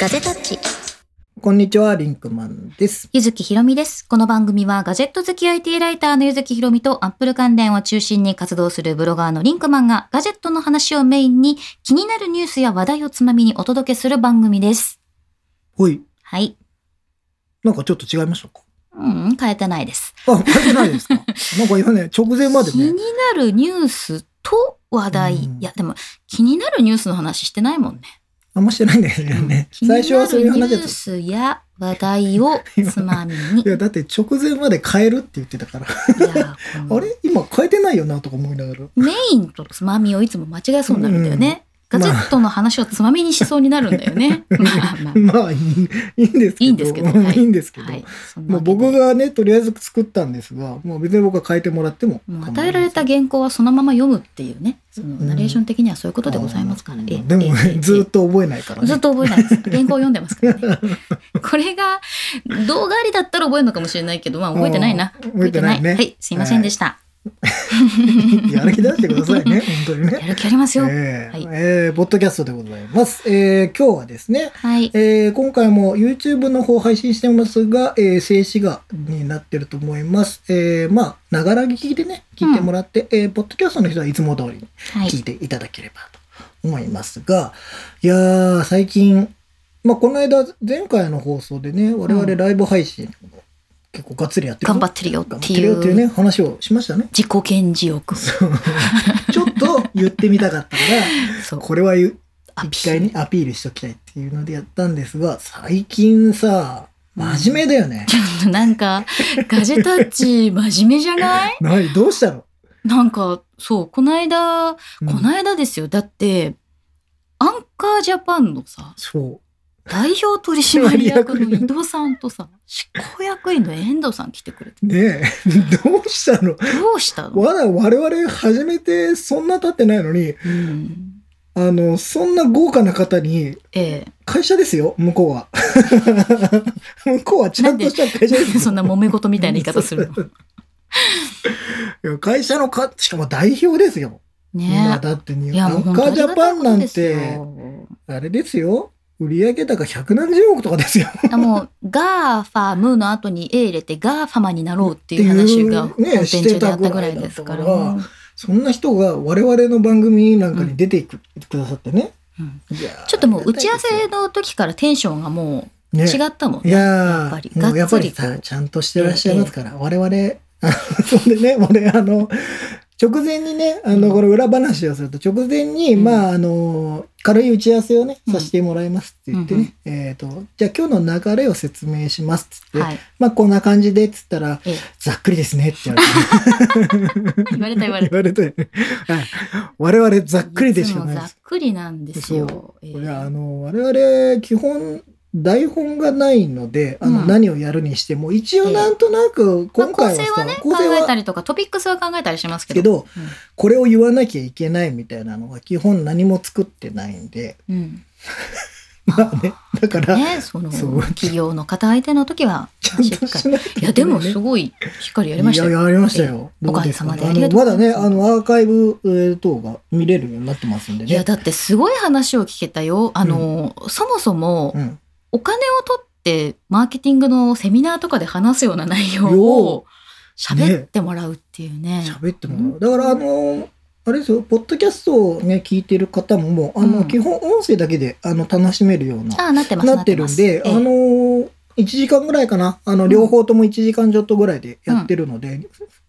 ガジェタッチ。こんにちは、リンクマンです。ゆずきひろみです。この番組はガジェット好き IT ライターのゆずきひろみとアップル関連を中心に活動するブロガーのリンクマンがガジェットの話をメインに気になるニュースや話題をつまみにお届けする番組です。ほい。はい。なんかちょっっと違いましたか？うん、変えてないです。あ、変えてないですか？なんか今ね、直前まで気にね。なるニュースと話題。うんいや、でも気になるニュースの話してないもんね。あんましてないんだよね。最初はそういう話だニュー。スや話題をつまみに。いや、だって直前まで変えるって言ってたから。あれ？今変えてないよなとか思いながら。メインとつまみをいつも間違えそうになるんだよね。ガジェットの話をつまみにしそうになるんだよね。まあ まあ。まあいい、いいんですけど。いいんですけどうんはいいいんですけど。はい。もう僕がね、とりあえず作ったんですが、もう別に僕は変えてもらっても。与えられた原稿はそのまま読むっていうね、そのナレーション的にはそういうことでございますから。えうんでもえええずっと覚えないからね。ずっと覚えないです。原稿を読んでますからね。これが動画ありだったら覚えるのかもしれないけど、まあ覚えてないな。うん覚えてないねはい、すいませんでした。やる気出してくださいね、本当にね。やる気ありますよ。えーはいえーポッドキャストでございます。えー今日はですね、はい。えー今回も YouTube の方配信してますが、えー静止画になってると思います。えーまあ、ながら聞きでね、聞いてもらって、えーポッドキャストの人はいつも通りにはい。聞いていただければと思いますが、いやー、最近、まあ、この間、前回の放送でね、我々ライブ配信、結構がっつりやってるぞ頑張ってるよっていうっていうね、話をしましたね。自己顕示欲。ちょっと言ってみたかったから、そう。これは言うアピール一回にアピールしときたいっていうのでやったんですが、最近さ、真面目だよね。なんか、ガジェタッチ真面目じゃない？何どうしたの、なんか、そう、この間、うんこの間ですよ。だって、アンカージャパンのさ、そ代表取締役の井戸さんとさ、執行役員の遠藤さん来てくれて。う。ねえ、どうしたの？どうしたの？まだ我々始めてそんな経ってないのに、うん。あの、そんな豪華な方に、え会社ですよ、向こうは。向こうはちゃんとした会社え。ですよ。そんな揉め事みたいな言い方するの？いや会社のか、しかも代表ですよ。今ねだってに、え。いや、アもう本ンカージャパンなんて、よ。あれですよ。売上高百何十億とかですよ。あもう、ガーファムの後に A 入れてガーファマになろうっていう話がっていうね本編中であったぐらいですから。らそんな人が我々の番組なんかに出てく,、くださってね。うんちょっともう打ち合わせの時からテンションがもうね違ったもんね。いややっぱりー、もうやっぱりさちゃんとしてらっしゃいますから、我々、あのそんでね、俺、あの、直前にね、あの、これ裏話をすると、直前に、うんまあ、あの、軽い打ち合わせをね、うんさせてもらいますって言ってね、えっ、と、じゃあ今日の流れを説明しますっつって、はい。まあ、こんな感じでっつったら、ええざっくりですねって言われて。言われた言われた。言われて、はい我々ざっくりでしかないいつもざっ。くりなんですよ。ええいや、あの、我々、基本、台本がないので、あの、うん何をやるにしても、一応なんとなく、まあ構今回はさ、成はね、考えたは、りとか、トピックスは考えたりしますけど。けど、うんこれを言わなきゃいけないみたいなのが、基本何も作ってないんで、うん。まあね、だから、ね、その、そう企業の方相手の時は、ちゃんしっかり。としないといや、でも、ねすごい、しっかりやりましたよ。いや、やりましたよ。ええどうですか？おかげさまであありがとうございますのまだね、あの、アーカイブえー等が見れるようになってますんでいや、ね。だってすごい話を聞けたよ。あの、そもそもう、ん。お金を取って、マーケティングのセミナーとかで話すような内容を喋ってもらうっていうね。喋ってもらう。だから、あの、あれですよ、ポッドキャストをね、聞いてる方ももう、あの、うん。基本音声だけで、あの、楽しめるような、なってるんで、あの、1時間ぐらいかな。あの、うん両方とも1時間ちょっとぐらいでやってるので、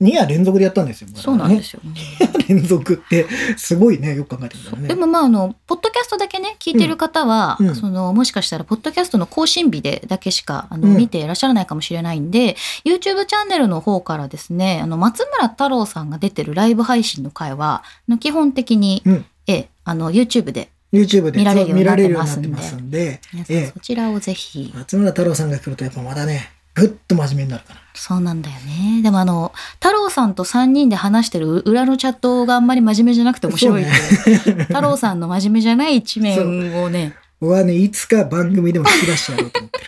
2夜連続でやったんですよ。。そうなんですすよ。2夜連続って、すごいね、よく考えてみね。でもまああのポッドキャストだけね聞いてる方は、うんうんそのもしかしたらポッドキャストの更新日でだけしかあの、うん見ていらっしゃらないかもしれないんで YouTube チャンネルの方からですねあの松村太郎さんが出てるライブ配信の回は基本的に、うんええあの YouTube で YouTube で見られるようになってますんで。んで、ええ。そちらをぜひ、松村太郎さんが来るとやっぱまだね、ぐっと真面目になるから。そうなんだよね。でもあの太郎さんと3人で話してる裏のチャットがあんまり真面目じゃなくて面白いので、太郎さんの真面目じゃない一面をね。僕はね、いつか番組でも引き出してやろうと思って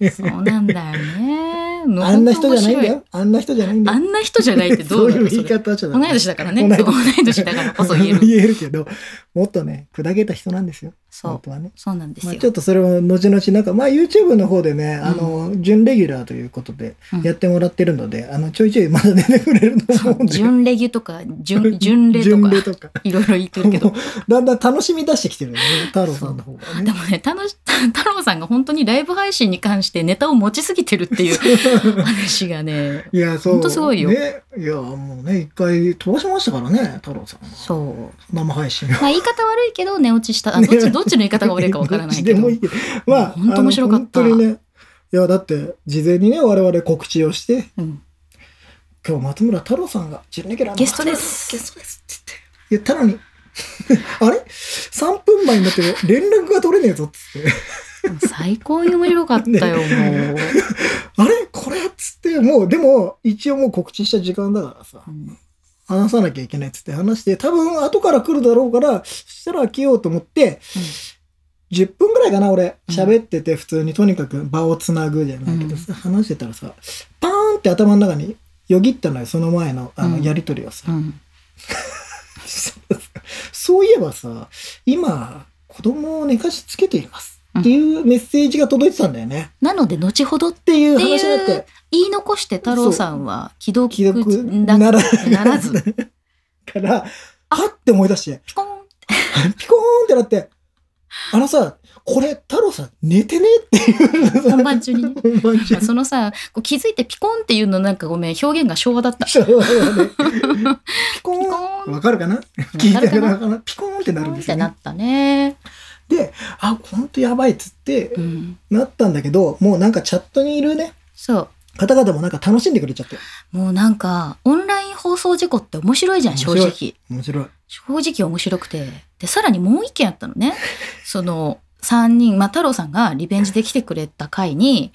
る。そうなんだよね。あんな人じゃないんだ。よ。あんな人じゃないんだよ。あんな人じゃないってどうそういう言い方はちょっと。同い年だからね。同い年年だからこそ言える。言えるけど、もっとね、砕けた人なんですよ。そう本当はね。そうなんですよまあ、ちょっとそれを後々なんか、まあ YouTube の方でね、あの、準レギュラーということでうんやってもらってるので、あの、ちょいちょいまだ出てくれると思うんで。準レギュとか準準レと 準かレとか。いろいろ言ってるけどもうだんだん楽しみ出してきてるよね、太郎さんの方がね。でもね 太郎さんが本当にライブ配信に関してネタを持ちすぎてるっていう 話がねいや、そう。ほんとすごいよね。いや、もうね、一回飛ばしましたからね、太郎さんは。そう生配信を。まあ言い方悪いけど寝落ちしたあどっちどっちの言い方が悪いかわからないけど いい。まあ、本当面白かった本当にね。いや、だって、事前にね、我々告知をして、うん今日松村太郎さんが準レギュラーのゲストですゲストですって言って言ったのに、あれ ?3 分前になって連絡が取れねえぞっつって。最高に面白かったよ、もう。あれ？これ？っつって、もう、でも、一応もう告知した時間だからさ、うん。話さなきゃいけないっつって話して、多分後から来るだろうから、そしたら開けようと思って、10分ぐらいかな、俺。うん。喋ってて、普通にとにかく場をつなぐじゃないけどさ、話してたらさ、パーンって頭の中によぎったのよ、その前の、あの、うん。やりとりをさ。うん。そういえばさ、今、子供を寝かしつけています。っていうメッセージが届いてたんだよね。なので、後ほどっていう話になって、言い残して太郎さんは既読既ならならず、から、はって思い出して、ピコーンピコーンってなって、あのさ、これ、太郎さん、寝てねっていう。本番中にね。そのさ、こう気づいてピコンっていうのなんかごめん、表現が昭和だった。ピコーン。ピコーンわかるかな？聞いたわかるかな？ピコーンってなるんですよ、ね。ってなったね。で、あ、ほんとやばいっつってう、ん。なったんだけど、もうなんかチャットにいるね、そう。方々もなんか楽しんでくれちゃって。もうなんか、オンライン放送事故って面白いじゃん、正面直。面白い。正直面白くて。で、さらにもう一件あったのね。その、3人、まあ、太郎さんがリベンジで来てくれた回に、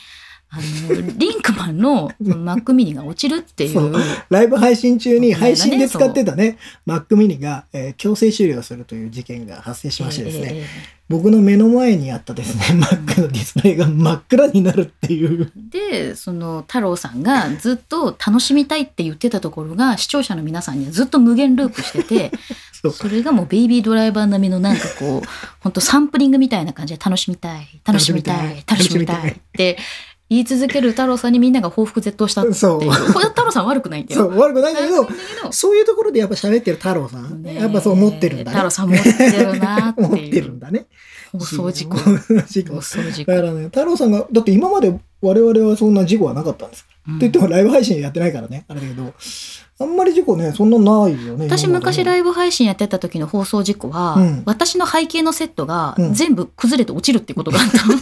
あの、リンクマンのその マックミニが落ちるっていそう。う。ライブ配信中に配信で使ってたね、Mac mini が、えー強制終了するという事件が発生しましてですね、え僕の目の前にあったですね、Mac のディスプレイが 真っ暗になるっていう。えで、その太郎さんがずっと楽しみたいって言ってたところが視聴者の皆さんにはずっと無限ループしてて、そう。それがもうベイビードライバー並みのなんかこう、本当サンプリングみたいな感じで楽しみたい、楽しみたい、楽楽しみたい。しみたいって言い続ける太郎さんにみんなが報復絶倒したっていう。そうこれ太郎さん悪くないんだよ。そう、悪くないんだけどそういうところでやっぱ喋ってる太郎さん、やっぱそう思ってるんだね。太郎さん持ってるなってい ってるんだね。放送事故。放送事故。だからね、太郎さんが、だって今まで我々はそんな事故はなかったんです。うんと言ってもライブ配信やってないからね、あれだけど、あんまり事故ね、そんなないよね。私昔ライイブ配信やってた時の放送事故は、うん私の背景のセットがうん全部崩れて落ちるってことがあったの。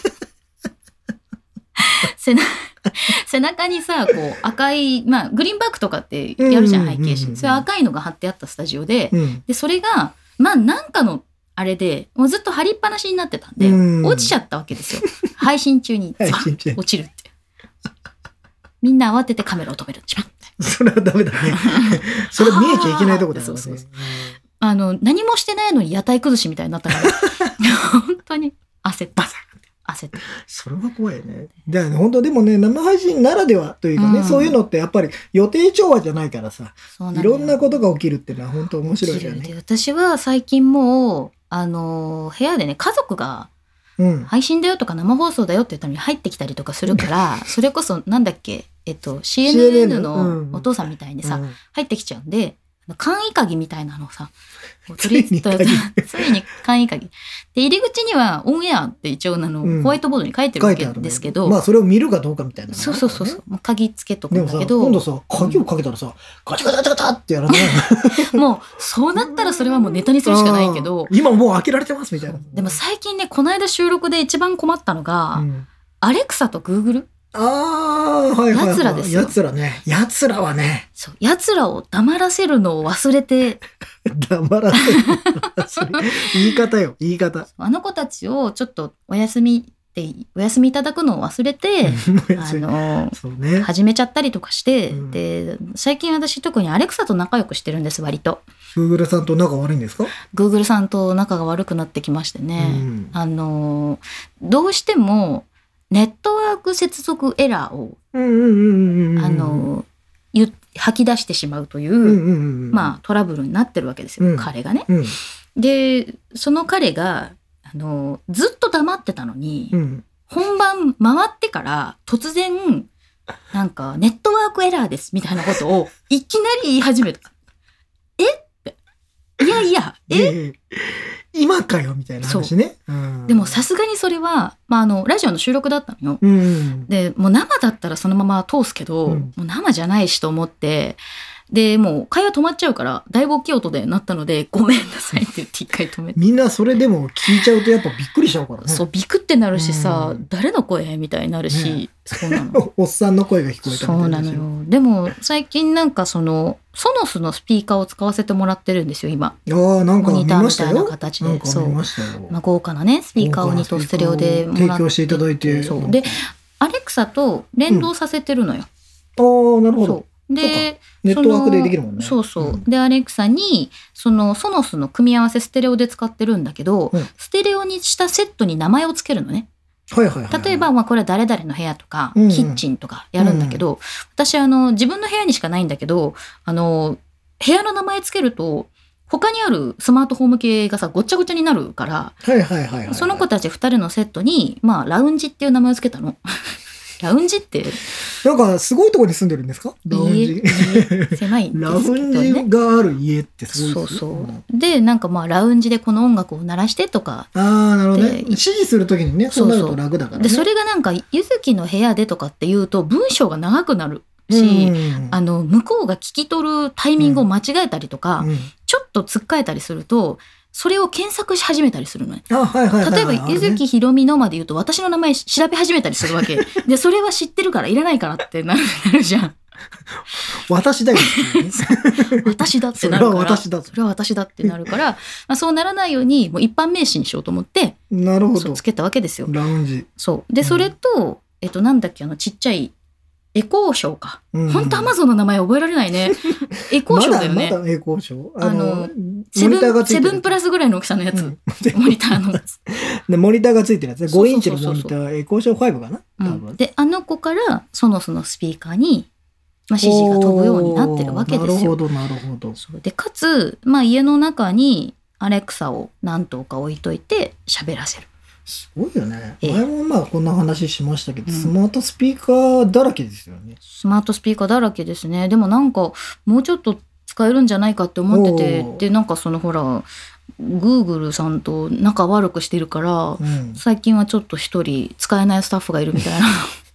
背中 背中にさこう赤い、まあ、グリーンバックとかってやるじゃん背景紙それ赤いのが貼ってあったスタジオで。うん。でそれがまあなんかのあれでもうずっと貼りっぱなしになってたんでうん。落ちちゃったわけですよ。配信中に。落ちるって。みんな慌ててカメラを止める。チパッそれはダメだね。それ見えちゃいけないとこだよね。そうそうそう。あの、何もしてないのに屋台崩しみたいになったから、本当に焦った。焦った。それは怖いよね。だよね、本当でもね、生配信ならではというかね、うんそういうのってやっぱり予定調和じゃないからさ、そうないろんなことが起きるっていうのは本当面白いよ起きるでね。私は最近もう、あの、部屋でね、家族がうん。配信だよとか生放送だよって言ったのに入ってきたりとかするから、それこそなんだっけ、えっと、CNN のお父さんみたいにさ、うん入ってきちゃうんで、簡易鍵みたいなのをさ、取りついに鍵。ついに簡易鍵。で、入り口にはオンエアって一応あの、うん。ホワイトボードに書いてるわけですけど、まあそれを見るかどうかみたいなのがそうそうそうそう、鍵つけとくんだけど、今度さ、鍵をかけたらさ、ガチャガチャガチャガチャってやらない？もうそうなったらそれはもうネタにするしかないけど。う、ん。今もう開けられてますみたいな。でも最近ね、この間収録で一番困ったのが、うん。アレクサとグーグルああ、はいはい、はい。奴らですよ奴らね。奴らはね、そう、奴らを黙らせるのを忘れて、黙らせる。言い方よ、言い方。あの子たちをちょっとお休みって、お休みいただくのを忘れて、あの、ね。始めちゃったりとかして、うんで、最近私特にアレクサと仲良くしてるんです、割と。Google さんと仲悪いんですか？Google さんと仲が悪くなってきましてね。うんあの、どうしても、ネットワーク接続エラーを、吐き出してしまうという。まあトラブルになってるわけですよ、うん彼がね。うん。で、その彼が、ああの、ずっと黙ってたのに、うん。本番回ってから突然、なんか、ネットワークエラーですみたいなことをいきなり言い始めた。え？って。いやいや、え？え今かよみたいな話ね。うんでもさすがにそれは、まあ、あの、ラジオの収録だったのよ。うん。で、もう生だったらそのまま通すけど、うんもう生じゃないしと思って、で、もう会話止まっちゃうから、だいぶ大きい音でなったので、ごめんなさいって言って一回止めて。みんなそれでも聞いちゃうとやっぱびっくりしちゃうからね。そう、ビクってなるしさ、うん誰の声？みたいになるし、ねそうなの。おっさんの声が聞こえたみたいそうなのよ。でも、最近なんかその、ソノスのスピーカーを使わせてもらってるんですよ、今。ああ、なんか見モニターみいなましたたよ。形で。そう。見ましたよ。まあ、豪華なね、スピーカーを2とステレオでもらって。提供していただいて。そう。で、アレクサと連動させてるのよ。ああ、なるほど。で、ネットワークでできるもんね。そうそう。んで、アレクサに、そのソノスの組み合わせステレオで使ってるんだけど、うんステレオにしたセットに名前をつけるのね。はいはいはい。例えば、まあ、これは誰々の部屋とか、うんうんキッチンとかやるんだけど、私、あの、自分の部屋にしかないんだけど、あの、部屋の名前つけると、他にあるスマートフォーム系がさ、ごっちゃごちゃになるから、はいはいはいはい。その子たち二人のセットに、まあ、ラウンジっていう名前をつけたの。ラウンジって、なんかすごいところに住んでるんですか？ラウン家ジ。家？狭いラどウンジね。がある家ってすそうごいですよそう。で、なんかまあ、ラウンジでこの音楽を鳴らしてとか、ああ、なるほどね。で指示するときにね、そうなると楽だからね。で、それがなんか、ゆずきの部屋でとかって言うと、文章が長くなるし、うんあの、向こうが聞き取るタイミングを間違えたりとか、うんちょっとつっかえたりすると、それを検索し始めたりするのね。例えば、ゆずきひろみのまで言うと、私の名前調べ始めたりするわけ。で、それは知ってるから、いらないからってなるじゃん。私だよね。私だってなるから。それは私だとそれは私だってなるから、まあ、そうならないように、もう一般名詞にしようと思って、なるほどつ。けたわけですよ。ラウンジ。そう。で、うんそれと、えっと、なんだっけ、あの、ちっちゃい、エコーショーか。うん本当アマゾンの名前覚えられないね。エコーショーだよね。まだ、まだ栄光賞。ああのの、セブン、プラスぐらいの大きさのやつ。うんモニターのやつ。でモニターがついてるやつね。5そうそうそうそうインチのモニター、栄光賞5かな？多分。うんで、あの子からソノスのスピーカーに、まあ、指示が飛ぶようになってるわけですよ。なるほど、なるほど。で、かつ、まあ、家の中にアレクサを何頭か置いといて喋らせる。すごいよね。ええ前もまあこんな話しましたけど、うんスマートスピーカーだらけですよね。スマートスピーカーだらけですね。でもなんか、もうちょっと使えるんじゃないかって思っててで、なんかそのほら、グーグルさんと仲悪くしてるから、うん。最近はちょっと一人使えないスタッフがいるみたいな。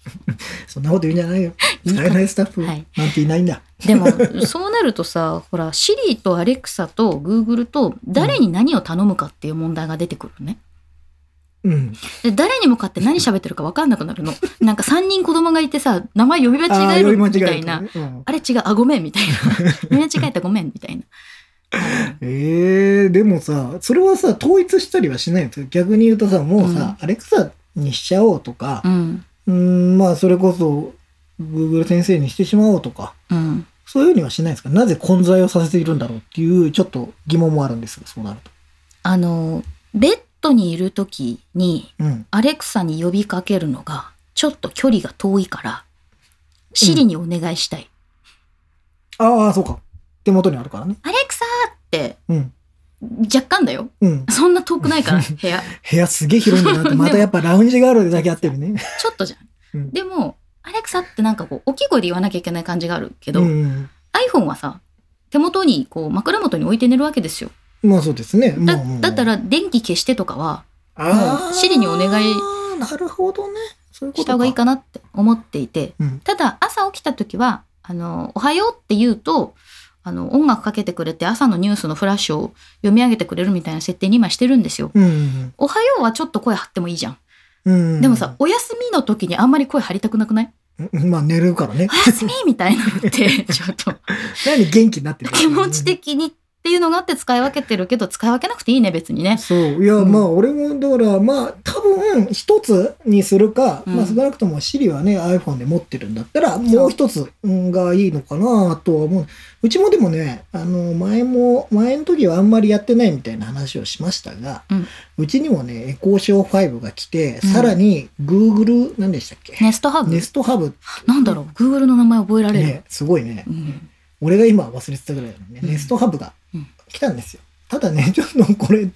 そんなこと言うんじゃないよ。使えないスタッフなんはいていないんだ。でも、そうなるとさ、ほら、シリとアレクサとグーグルと誰に何を頼むかっていう問題が出てくるのね。うん。で誰に向かって何喋ってるか分かんなくなるの？なんか3人子供がいてさ、名前呼び間違えるみたいな。ねうんあれ違う、あ、ごめんみたいな。読み間違えたごめんみたいな。えー、でもさ、それはさ、統一したりはしないんですよ。逆に言うとさ、もうさ、アレクサにしちゃおうとかう、ん。うーん、まあ、それこそ、Google 先生にしてしまおうとか、うん。そういうふうにはしないんですか？なぜ混在をさせているんだろうっていう、ちょっと疑問もあるんですが、そうなると。あの、ベッドにいる時に、うん。アレクサに呼びかけるのが、ちょっと距離が遠いから、シリにお願いしたい。ああ、そうか。手元にあるからね。アレクサーって、うん。若干だよ。うん。そんな遠くないから、部屋。部屋すげえ広いんだなって、またやっぱラウンジがあるだけあってるね。ちょっとじゃん でも、アレクサってなんかこう、大きい声で言わなきゃいけない感じがあるけど、うん。iPhone はさ、手元にこう枕元に置いて寝るわけですよ。まあそうですね。だもうもうだったら電気消してとかはあーシリにお願いなるほどね。そういうことした方がいいかなって思っていて、うん。ただ朝起きた時は、あの、おはようって言うと、あの、音楽かけてくれて朝のニュースのフラッシュを読み上げてくれるみたいな設定に今してるんですよ。うん。おはようはちょっと声張ってもいいじゃん。うん。でもさ、、お休みの時にあんまり声張りたくなくない？まあ寝るからね。お休みみたいなのって、ちょっと何元気になってる気持ち的にっていうのがあって使い分けてるけど、使い分けなくていいね、別にね。そう。いや、うんまあ、俺も、だから、まあ、多分、一つにするか、うんまあ、少なくとも Siri はね、iPhone で持ってるんだったら、もう一つうんがいいのかなとは思う。うちもでもね、あの、前も、前の時はあんまりやってないみたいな話をしましたが、うんちにもね、エコーショー5が来て、うんさらに、Google、何でしたっけ、ネストハブ？ネストハブなんだろう ?Google の名前覚えられる？ね、すごいね。うん俺が今忘れてたぐらいのね、うんネストハブがうん来たんですよ。ただね、ちょっとこれ、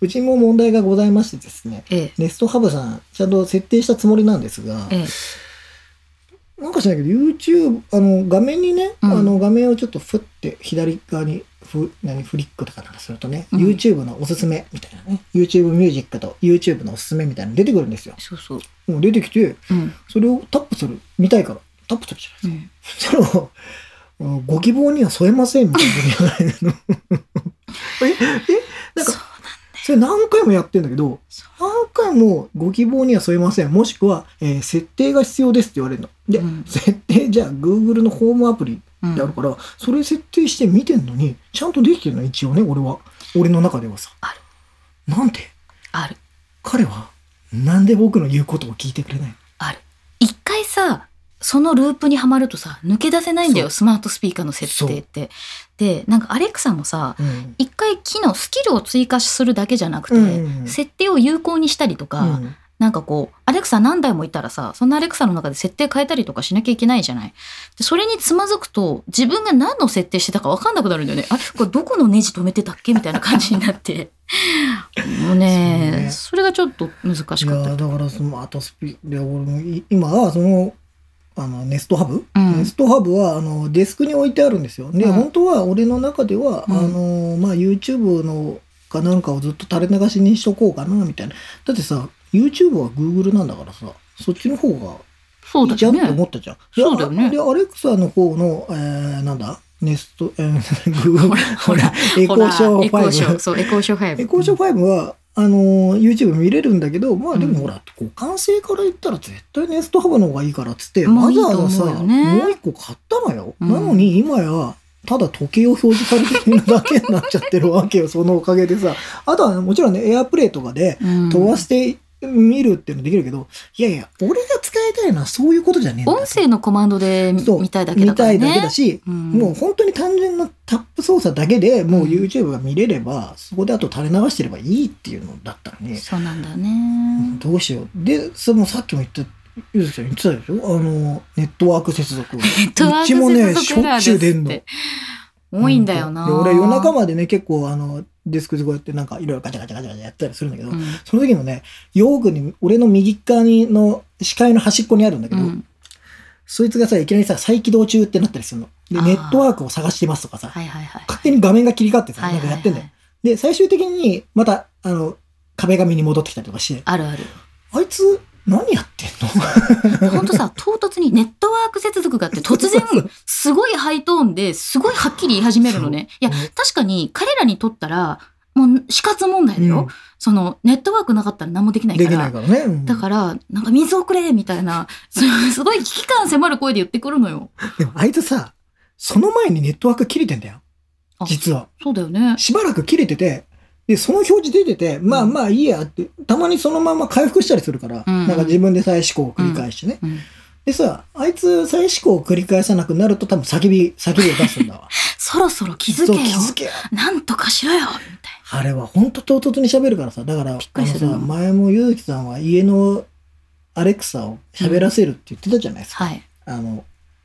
うちも問題がございましてですね、ええ。ネストハブさん、ちゃんと設定したつもりなんですが、ええ。なんかしないけど、YouTube、あの、画面にね、うんあの、画面をちょっとふって左側にふ、何、フリックとかなんかするとね、うん YouTube のおすすめみたいなね、YouTube ミュージックと YouTube のおすすめみたいなの出てくるんですよ。そうそう。もう出てきて、うん。それをタップする、見たいから、タップするじゃないですか。うん。そのご希望には添えませんみたいなこと言われるの。え、え、なんかそれ何回もやってんだけど、そ何回もご希望には添えません。もしくは、えー設定が必要ですって言われるの。で、うん設定、じゃあ Google のホームアプリうんってあるから、それ設定して見てんのに、ちゃんとできてるの、一応ね、俺は。俺の中ではさ。あるなんである。彼は、なんで僕の言うことを聞いてくれないの？ある。一回さ、そのループにはまるとさ、抜け出せないんだよ、スマートスピーカーの設定って。で、なんかアレクサもさ、うん。一回機能、スキルを追加するだけじゃなくて、うん設定を有効にしたりとか、うんなんかこう、アレクサ何台もいたらさ、そんなアレクサの中で設定変えたりとかしなきゃいけないじゃない。でそれにつまずくと、自分が何の設定してたか分かんなくなるんだよね。あれ？これどこのネジ止めてたっけみたいな感じになって。もうねねそれがちょっと難しかったいやだからそのあとスピで俺もい今はそのあのネストハブ、うんネストハブはあのデスクに置いてあるんですよで、うん本当は俺の中では、うんあのまあ YouTube のかなんかをずっと垂れ流しにしとこうかなみたいなだってさ YouTube は Google なんだからさそっちの方がいいじゃんって思ね。ったじゃん。でそうだよねあで、アレクサの方の、えー、なんだ？ネスト、えー、Google ほらエコーショーエコーショー、5。そう、エコーショー5。エコーショー5は、あのー YouTube 見れるんだけど、まあでうんもほら、こう完成から言ったら絶対ネストハブの方がいいからっつって、もういいとわざわざさ、もう一個買ったのよ。うんなのに今や、ただ時計を表示されてるだけになっちゃってるわけよ、そのおかげでさ。あとはもちろんね、エアプレイとかでうん飛ばして見るっていうのできるけど、いやいや、俺が使いたいのはそういうことじゃねえんだよ音声のコマンドで見たいだけだからね。見たいだけだし、うんもう本当に単純なタップ操作だけでもううん YouTube が見れれば、そこであと垂れ流してればいいっていうのだったのに、そうなんだよね。どうしよう。で、そのさっきも言った、ゆずちゃん言ってたでしょ？あの、ネットワーク接続。ネ ネットワークうちもね、接しょっちゅう出んの。多いんだよな。で俺夜中までね、結構あの、デスクでこうやってなんかいろいろガチャガチャガチャガチャやったりするんだけど、うんその時もね、用具に、俺の右側にの視界の端っこにあるんだけど、うんそいつがさ、いきなりさ、再起動中ってなったりするの。で、ネットワークを探してますとかさ、はいはいはい。勝手に画面が切り替わってさ、はいはいはいなんかやってんだよ。で、最終的に、また、あの、壁紙に戻ってきたりとかして、あるある。あいつ、何やってんの？ほんとさ、唐突にネットワーク接続があって突然、すごいハイトーンですごいはっきり言い始めるのね。いや、確かに彼らにとったら、もう死活問題だよ。その、ネットワークなかったら何もできないでから。きないからね。うんだから、なんか水をくれみたいな、すすごい危機感迫る声で言ってくるのよ。でもあいつさ、その前にネットワーク切れてんだよ。あ実は。そうだよね。しばらく切れてて、で、その表示出てて、まあまあいいやって、たまにそのまま回復したりするから、うんなんか自分で再試行を繰り返してね。うんでさ、あいつ再試行を繰り返さなくなると多分叫び、叫びを出すんだわ。そろそろ気づけよ。気づけよ。なんとかしろよみたいあれは本当唐突に喋るからさ、だから、あのさ、前もゆうきさんは家のアレクサを喋らせるって言ってたじゃないですか。な。はい。あの、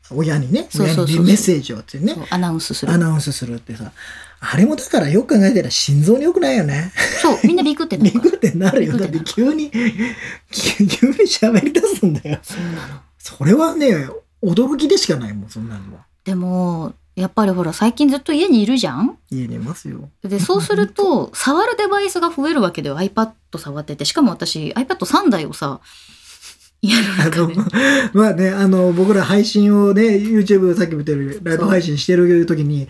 親にね、親にメッセージをってねアナウンスするア。ナウンスするってさ、あれもだからよく考えたら心臓に良くないよね。そう、みんなビクってなビるからクってなるよ。だって急に、急に喋り出すんだよ。そうなの。それはね、驚きでしかないもん、そんなのは。でも、やっぱりほら、最近ずっと家にいるじゃん？家にいますよ。で、そうすると、触るデバイスが増えるわけでは iPad 触ってて、しかも私 iPad3 台をさ、家のあ中で。の、まあね、あの、僕ら配信をね、YouTube さっきも言ったように、ライブ配信してる時に、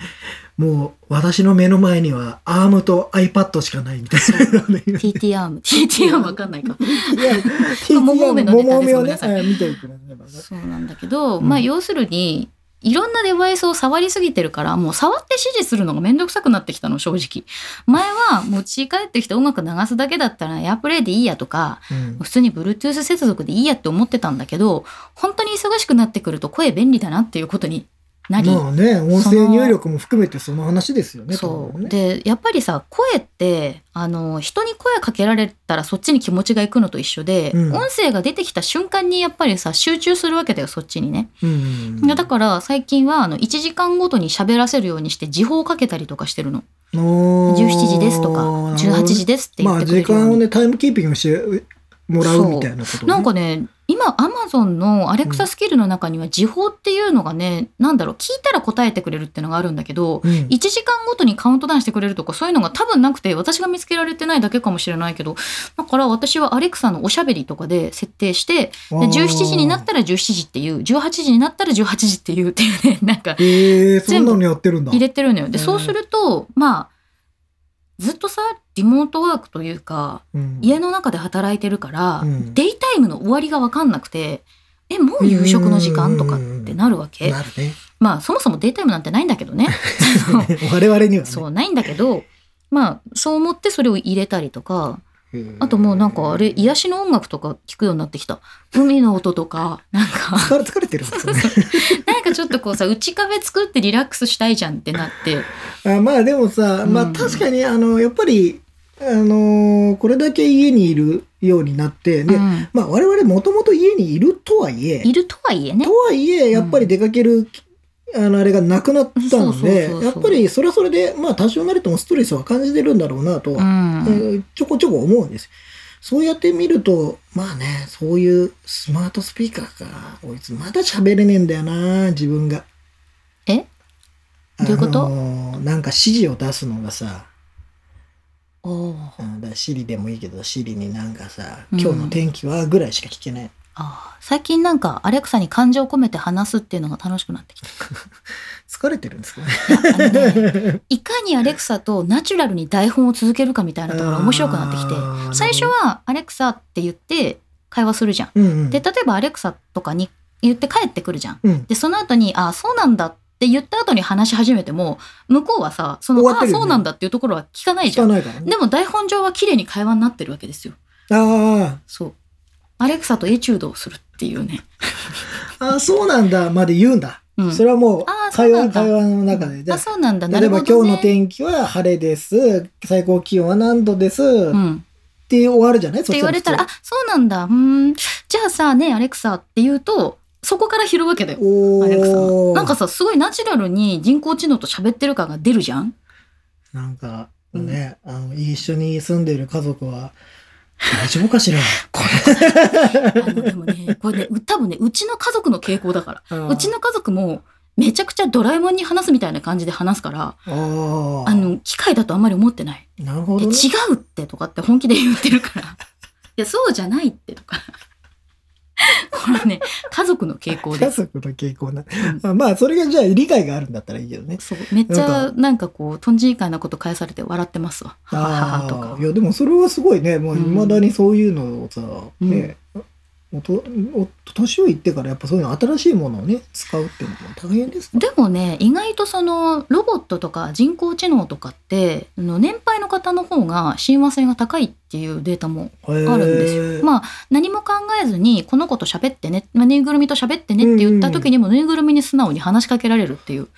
もう、私の目の前には、アームと iPad しかないみたいな。TT アーム。TT アームわかんないか。桃梅のネタです桃梅をね見てくれればね。そうなんだけど、うんまあ要するに、いろんなデバイスを触りすぎてるから、もう触って指示するのがめんどくさくなってきたの、正直。前は、もう家帰ってきて音楽流すだけだったら、エアプレイでいいやとか、うん普通に Bluetooth 接続でいいやって思ってたんだけど、本当に忙しくなってくると声便利だなっていうことになり、まあね、音声入力も含めてその話ですよね。そう。ねで、やっぱりさ、声って、あの、人に声かけられたらそっちに気持ちがいくのと一緒で、うん音声が出てきた瞬間にやっぱりさ、集中するわけだよ、そっちにね。うんいやだから最近は、あの、1時間ごとに喋らせるようにして時報をかけたりとかしてるの。17 17時ですとか18時ですって言まあってくれるように、時間をねタイムキーピングしてもらうみたいなことをねなんかね今アマゾンのアレクサスキルの中には時報っていうのがね、なんだろう聞いたら答えてくれるっていうのがあるんだけど、うん。1時間ごとにカウントダウンしてくれるとかそういうのが多分なくて私が見つけられてないだけかもしれないけどだから私はアレクサのおしゃべりとかで設定してであー。17時になったら17時っていう18時になったら18時っていうっていうね なんかてるんだ。入れてるのよ。でうん。そうするとまあずっとさリモートワークというかうん。家の中で働いてるから、うん。デイタイムの終わりが分かんなくてえもう夕食の時間とかってなるわけ？なるね。まあそもそもデイタイムなんてないんだけどね。我々にはね。そうないんだけどまあそう思ってそれを入れたりとかあともうなんかあれ癒しの音楽とか聞くようになってきた。海の音とかなんか。疲れてるんですよねなんかちょっとこうさ内壁作ってリラックスしたいじゃんってなって。あまあでもさ、まあうん。確かにあのやっぱりあのーこれだけ家にいるようになってで、うん。まあ我々もともと家にいるとはいえいるとはいえね。とはいえやっぱり出かける、あのあれがなくなったのでやっぱりそれはそれでまあ多少なりともストレスは感じてるんだろうなと、うえんーちょこちょこ思うんです。そうやって見るとまあねそういうスマートスピーカーかこいつまだ喋れねえんだよな自分が。え？どういうこと？あのーなんか指示を出すのがさうんだシリでもいいけどシリになんかさ「うん今日の天気は?」ぐらいしか聞けない。あー最近なんかアレクサに感情を込めて話すっていうのが楽しくなってきた。疲れてるんですか？ね。ねいかにアレクサとナチュラルに台本を続けるかみたいなところが面白くなってきて最初はアレクサって言って会話するじゃん。うんうん。で例えばアレクサとかに言って帰ってくるじゃん。うん、でその後に「あそうなんだ」って言った後に話し始めても向こうはさその「あ終わってるよねそうなんだ」っていうところは聞かない聞じゃん。かないからね。でも台本上は綺麗に会話になってるわけですよ。あそう。アレクサとエチュードをするっていうね。あ、あそうなんだまで言うんだ。うんそれはもう会話、会話の中で。あそうなんだ。あ例えば、ね。今日の天気は晴れです。最高気温は何度です。うん。っって終わるじゃない？そ言われたら、あ普、そうなんだ。うーん。じゃあさ、ねアレクサって言うと、そこから拾うわけだよアレクサなんかさ、すごいナチュラルに人工知能と喋ってる感が出るじゃん？なんかね、あの一緒に住んでいる家族は大丈夫かしら？あのでもね、これね、う多分ね、うちの家族の傾向だから。うちの家族も、めちゃくちゃドラえもんに話すみたいな感じで話すから、あの、機械だとあんまり思ってない。なるほど、で違ね。うってとかって本気で言ってるから。いや、そうじゃないってとか。これね、家族の傾向です。家族の傾向な。うんあまあ、それがじゃあ理解があるんだったらいいけどね。そうめっちゃなんかこうとんじいかなこと返されて笑ってますわ母母とかああ、いや、でもそれはすごいね。もう、うん未だにそういうのをさ、うんね、おとお年をいってからやっぱそういうの新しいものをね、使うっていうのも大変ですかでもね意外とそのロボットとか人工知能とかってあの年配の方の方が親和性が高いっていうデータもああるんですよ。まあ何も考えずにこの子と喋ってね、まあぬいぐるみと喋ってねって言った時にもぬいぐるみに素直に話しかけられるっていう。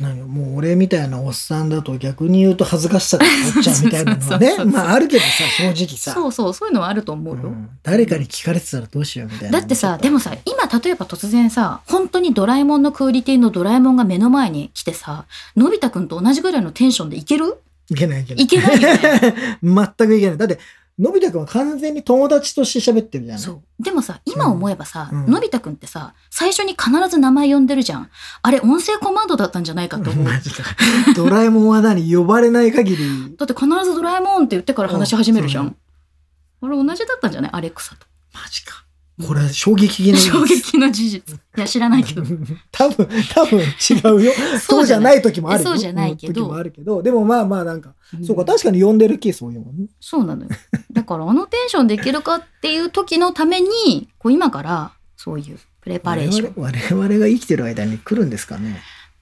何もう俺みたいなおっさんだと逆に言うと恥ずかしさが起っちゃうみたいなのはね まああるけどさ正直さ。そうそうそういうのはあると思うよ。うん。誰かに聞かれてたらどうしようみたいな。だってさでもさ今例えば突然さ本当にドラえもんのクオリティのドラえもんが目の前に来てさのび太くんと同じぐらいのテンションでいける？いけないいけない。いけないよね。全くいけない。だってのび太くんは完全に友達として喋ってるじゃない。そう。でもさ今思えばさ、うん。のび太くんってさ最初に必ず名前呼んでるじゃん。あれ音声コマンドだったんじゃないかと思う。マジか。ドラえもんは何呼ばれない限り。だって必ずドラえもんって言ってから話し始めるじゃん。あれ同じだったんじゃない？アレクサと。マジかこれ衝撃的な衝撃の事実。いや知らないけど。多分多分違うよ。そうじゃない時もあるよ。そうじゃないけど。時もあるけど。でもまあまあなんか、うん。そうか確かに呼んでるケース多いもんね。そうなのよ。だからあのテンションでいけるかっていう時のためにこう今からそういうプレパレーション。我々が生きてる間に来るんですかね。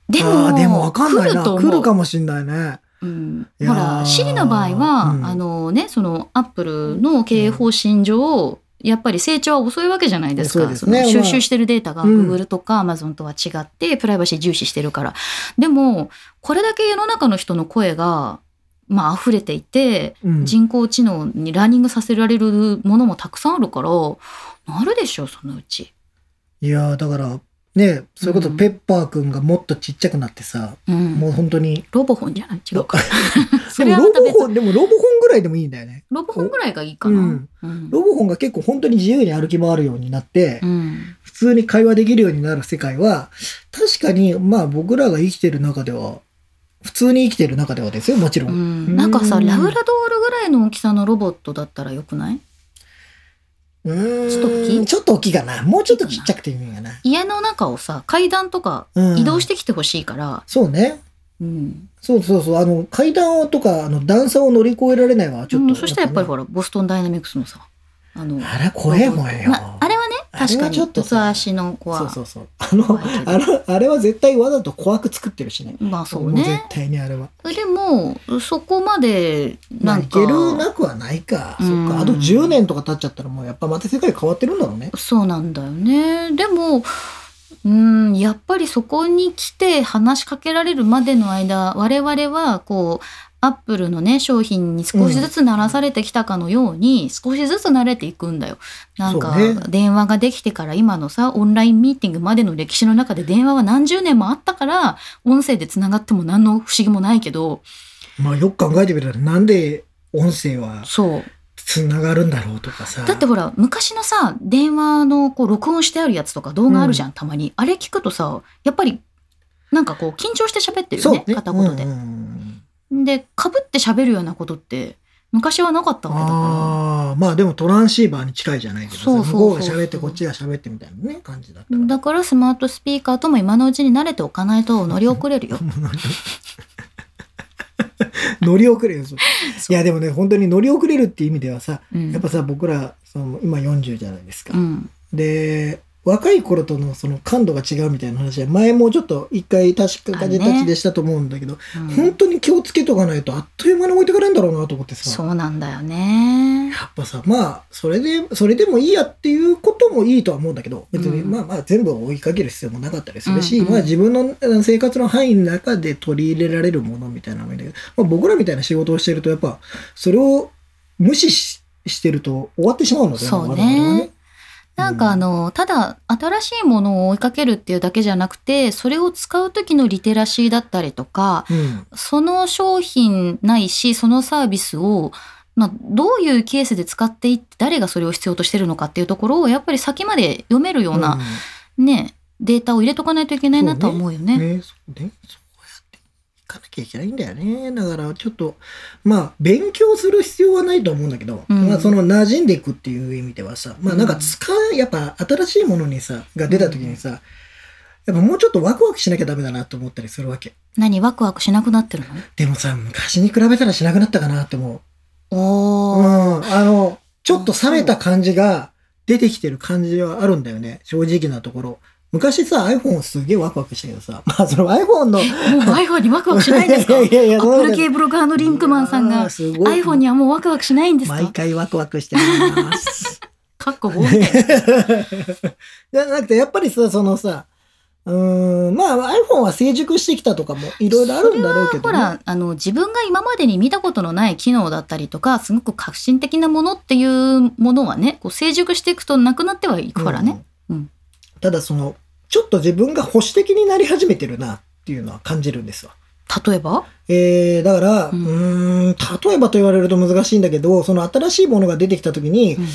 でもでもわかんないな。来るかもしんないね。うん、ほら、シリの場合は、うん。あのね、そのアップルの経営方針上、やっぱり成長は遅いわけじゃないですか。すね収集してるデータがうん Google とか Amazon とは違って、プライバシー重視してるから。でも、これだけ世の中の人の声が、まあ溢れていて、うん人工知能にラーニングさせられるものもたくさんあるから、なるでしょ、そのうち。いやーだからねそれこそうん。ペッパーくんがもっとちっちゃくなってさ、うん。もう本当に。ロボホンじゃない？違うか。そでもロボホン、でもロボホンぐらいでもいいんだよね。ロボホンぐらいがいいかな。うん。うん。ロボホンが結構本当に自由に歩き回るようになって、うん。普通に会話できるようになる世界は、確かに、まあ僕らが生きてる中では、普通に生きてる中ではですよ、もちろ。うん。ん。なんかさ、うんラブラドールぐらいの大きさのロボットだったらよくない？ちょっと大きいちょっと大きいかな。もうちょっとちっちゃくていいんかな。家の中をさ、階段とかうん移動してきてほしいから、そうね。うん。そうそうそう。あの、階段とか、あの、段差を乗り越えられないわ。ちょっと、うんそしたらやっぱりほら。ら、ボストンダイナミクスのさ、あの、あれ怖えもんよ。まあ、あれはね、あれは確かに、ちょっと足の子は、そうそうそう。あの、あの、あれは絶対わざと怖く作ってるしね。まあそうも絶ね。対にあれは。でも、そこまで、まあ、ないんか、けるなくはないか。そっうんか。あと10年とか経っちゃったらもうやっぱまた世界変わってるんだろうね。そうなんだよね。でも、うん、やっぱりそこに来て話しかけられるまでの間、我々は、こう、アップルのね、商品に少しずつ慣らされてきたかのように、少しずつ慣れていくんだよ。なんか、電話ができてから今のさ、オンラインミーティングまでの歴史の中で電話は何十年もあったから、音声で繋がっても何の不思議もないけど、まあよく考えてみたらなんで音声はそう。つながるんだろうとかさ。だってほら、昔のさ、電話のこう録音してあるやつとか動画あるじゃん、たまに。あれ聞くとさ、やっぱり、なんかこう、緊張して喋ってるよね、片言でうん。で、被って喋るようなことって、昔はなかったわけだかああ、まあでもトランシーバーに近いじゃないけどさ、そうそうそう向こうが喋ってこっちが喋ってみたいなね、感じだったら。から。だからスマートスピーカーとも今のうちに慣れておかないと乗り遅れるよ。乗り遅れる。いやでもね、本当に乗り遅れるっていう意味ではさ、うんやっぱさ、僕ら、その今40じゃないですか。うん。で、若い頃とのその感度が違うみたいな話は、前もちょっと一回確か感じたちでしたと思うんだけど、うん。本当に気をつけとかないとあっという間に置いてかれるんだろうなと思ってさ。そうなんだよね。やっぱさ、まあ、それで、それでもいいやっていうこともいいとは思うんだけど、別に、うん。まあまあ全部を追いかける必要もなかったりするし、うんうん。まあ自分の生活の範囲の中で取り入れられるものみたいなのもいいんだけど、まあ、僕らみたいな仕事をしてると、やっぱ、それを無視ししてると終わってしまうので、そうねなんかあの、ただ新しいものを追いかけるっていうだけじゃなくて、それを使う時のリテラシーだったりとか、うん。その商品ないし、そのサービスを、まあ、どういうケースで使っていって、誰がそれを必要としてるのかっていうところを、やっぱり先まで読めるような、ね、データを入れとかないといけないなとは思うよね。ね、ね。そきゃいけないんだよね。だからちょっと、まあ、勉強する必要はないと思うんだけど、うんまあ、その馴染んでいくっていう意味ではさ、まあ、なんか使う、やっぱ新しいものにさ、が出た時にさ、やっぱもうちょっとワクワクしなきゃダメだなと思ったりするわけ。何？ワクワクしなくなってるでもさ、昔に比べたらしなくなったかなって思う。のおー。うん。あの、ちょっと冷めた感じが出てきてる感じはあるんだよね。正直なところ。昔さ、iPhone すげえワクワクしたけどさ、まあその iPhone の、もう iPhone にワクワクしないんですか？いやいやいやアップル系ブロガーのリンクマンさんが iPhone にはもうワクワクしないんですか？毎回ワクワクしてます。かっこ棒み。じゃなくて、やっぱりさ、そのさ、うーん、まあ iPhone は成熟してきたとかもいろいろあるんだろうけど、ね。ほら、あの、自分が今までに見たことのない機能だったりとか、すごく革新的なものっていうものはね、こう成熟していくとなくなってはいくからね。うんうんただその、ちょっと自分が保守的になり始めてるなっていうのは感じるんですわ。例えば？えー、だから、ううんーん、例えばと言われると難しいんだけど、その新しいものが出てきた時に、うんい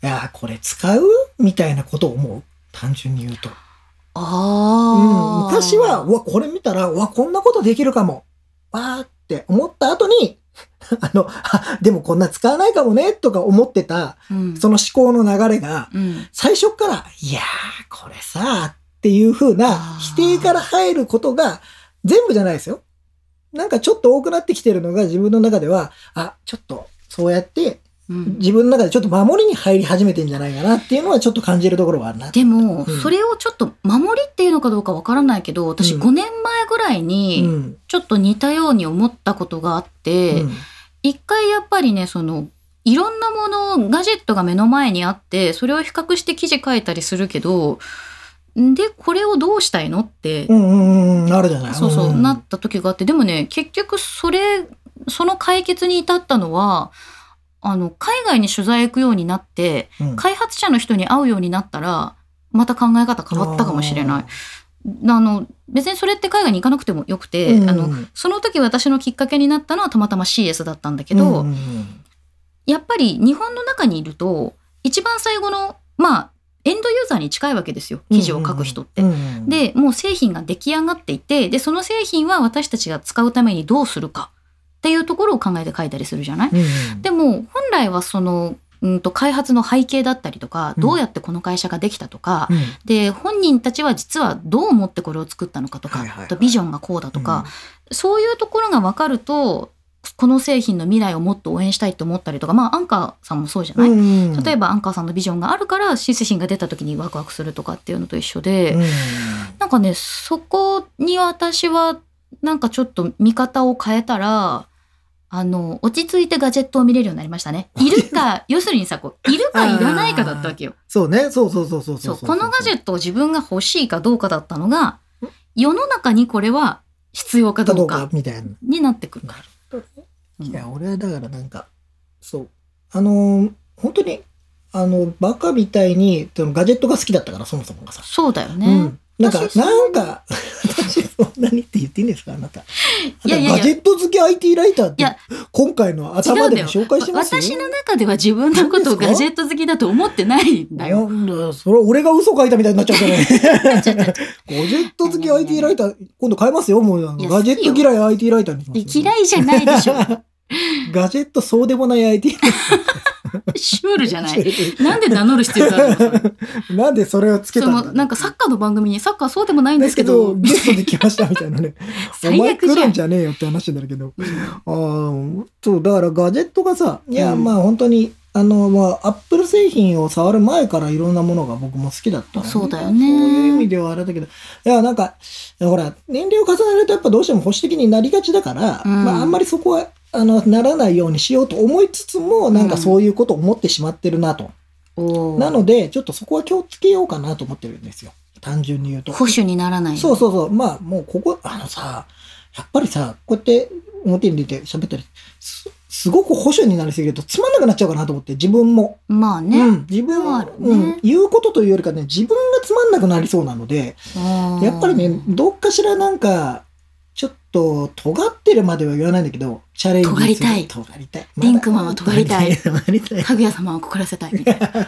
やー、これ使う？みたいなことを思う。単純に言うと。ああ、うん、昔は、うわ、これ見たら、うわ、こんなことできるかも。わーって思った後に、あの、あでもこんな使わないかもね、とか思ってた、うん、その思考の流れが、うん、最初から、いやー、これさ、っていう風な否定から入ることが、全部じゃないですよ。なんかちょっと多くなってきてるのが自分の中では、あ、ちょっと、そうやって、うん。自分の中でちょっと守りに入り始めてんじゃないかなっていうのはちょっと感じるところはあるな。でも、うんそれをちょっと守りっていうのかどうかわからないけど、私うん5年前ぐらいうに、ん。ちょっと似たように思ったことがあって、うん一回やっぱりね、その、いろんなもの、ガジェットが目の前にあって、それを比較して記事書いたりするけど、で、これをどうしたいのって、うんうんうん、あるじゃない。そうそう、んなった時があって、でもね、結局それ、その解決に至ったのは、あの、海外に取材行くようになって、うん。開発者の人に会うようになったら、また考え方変わったかもしれない。あの別にそれって海外に行かなくてもよくて、うん。あのその時私のきっかけになったのはたまたま CS だったんだけど、うんうんやっぱり日本の中にいると一番最後のまあエンドユーザーに近いわけですよ記事を書く人って。うんうん。でもう製品が出来上がっていてでその製品は私たちが使うためにどうするかっていうところを考えて書いたりするじゃない、うんうん。でも本来はその、うん、と開発の背景だったりとかうん。どうやってこの会社ができたとか、うん。で本人たちは実はどう思ってこれを作ったのかとか、はいはいはい。あとビジョンがこうだとか、そういうところが分かるとこの製品の未来をもっと応援したいと思ったりとかまあアンカーさんもそうじゃない、うんうん。例えばアンカーさんのビジョンがあるから新製品が出た時にワクワクするとかっていうのと一緒で、うん。なんかねそこに私はなんかちょっと見方を変えたらあの落ち着いてガジェットを見れるようになりましたね。いるか 要するにさこういるかいらないかだったわけよ。そうね。そうそうそうそうそうこのガジェットを自分が欲しいかどうかだったのが世の中にこれは必要かかどうどうかかみたいな。になってくる。うん。いや俺はだからなんかそう。あのー本当にあのバカみたいにそのガジェットが好きだったからそもそもがさ、そうだよね。うん、なんかなんか私そんなにって言っていいんですか？あなた。いやいやいや。ガジェット好き IT ライターっていや今回の頭でも紹介してますよ。私の中では自分のことをガジェット好きだと思ってないんだよ。なんだそれ俺が嘘書いたみたいになっちゃうからね。ガジェット好き IT ライター今度変えますよもう。ガジェット嫌い IT ライターにしますよ。嫌いじゃないでしょ。ガジェットそうでもない IT ライシュールじゃない。なんで名乗る必要があるの？なんでそれをつけたのなんかサッカーの番組にサッカーそうでもないんでですすけけど、ど、ゲストで来ましたみたいなね。お 最前来悪じゃん。るんじゃねえよって話になるけど。うん。ああ、そう、だからガジェットがさ、いや、うんまあ本当に、あの、まあ、アップル製品を触る前からいろんなものが僕も好きだったそうだよね。そういう意味ではあれだけど、いや、なんか、ほら、年齢を重ねるとやっぱどうしても保守的になりがちだから、うん。まああんまりそこは、あの、ならないようにしようと思いつつも、なんかそういうことを思ってしまってるなと。おーなので、ちょっとそこは気をつけようかなと思ってるんですよ。単純に言うと。保守にならない。そうそうそう。まあ、もうここ、あのさ、やっぱりさ、こうやって表に出て喋ったり、すすごく保守になりすぎるとつまんなくなっちゃうかなと思って、自分も。まあね。うん、自分あるねうん、言うことというよりかね、自分がつまんなくなりそうなので、やっぱりね、どっかしらなんか、と、尖ってるまでは言わないんだけど、チャレンジ尖りたい尖りたい。リンクマンは尖りたい尖りたい。かぐや様を告らせたいみたいな。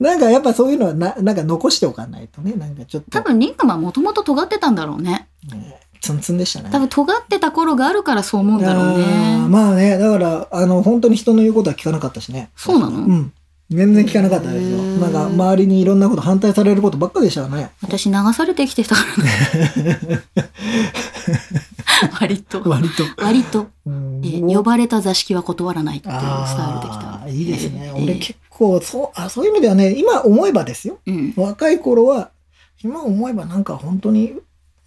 なんかやっぱそういうのはな、なんか残しておかないとね、なんかちょっと、多分リンクマンもともと尖ってたんだろうね。ねツンツンでしたね。多分尖ってた頃があるからそう思うんだろうね。まあね、だから、あの、本当に人の言うことは聞かなかったしね。そうなの？うん。全然聞かなかったですよ。なんか、周りにいろんなこと反対されることばっかでしたね。私流されてきてたからね。割と。割と。割と、うんえー呼ばれた座敷は断らないっていうスタイルできた。いいですね。えー俺結構、そう、あ、そういう意味ではね、今思えばですよ。うん。若い頃は、今思えばなんか本当に、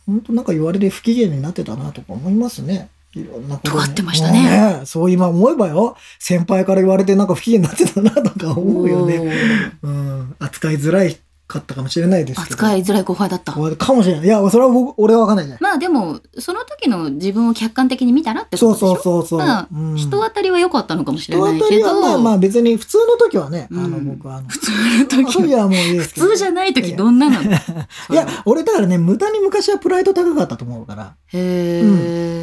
本当なんか言われて不機嫌になってたなとか思いますね。いろんなことに尖ってましたねもうそう今思えばよ。先輩から言われてなんか不機嫌になってたなとか思うよね。うん。扱いづらいかったかもしれないですけど。扱いづらい後輩だった。かもしれない。いや、それは僕、俺はわかんないじゃない。まあでも、その時の自分を客観的に見たらってこそうとでしょ？そうそうそう。まあうん人当たりは良かったのかもしれ人ないけ当たりはまあど、まあ別に普通の時はね、あのうん僕はあの、普通の時時はもういいですけど。普通じゃない時どんななの？いや、俺だからね、無駄に昔はプライド高かったと思うから、へ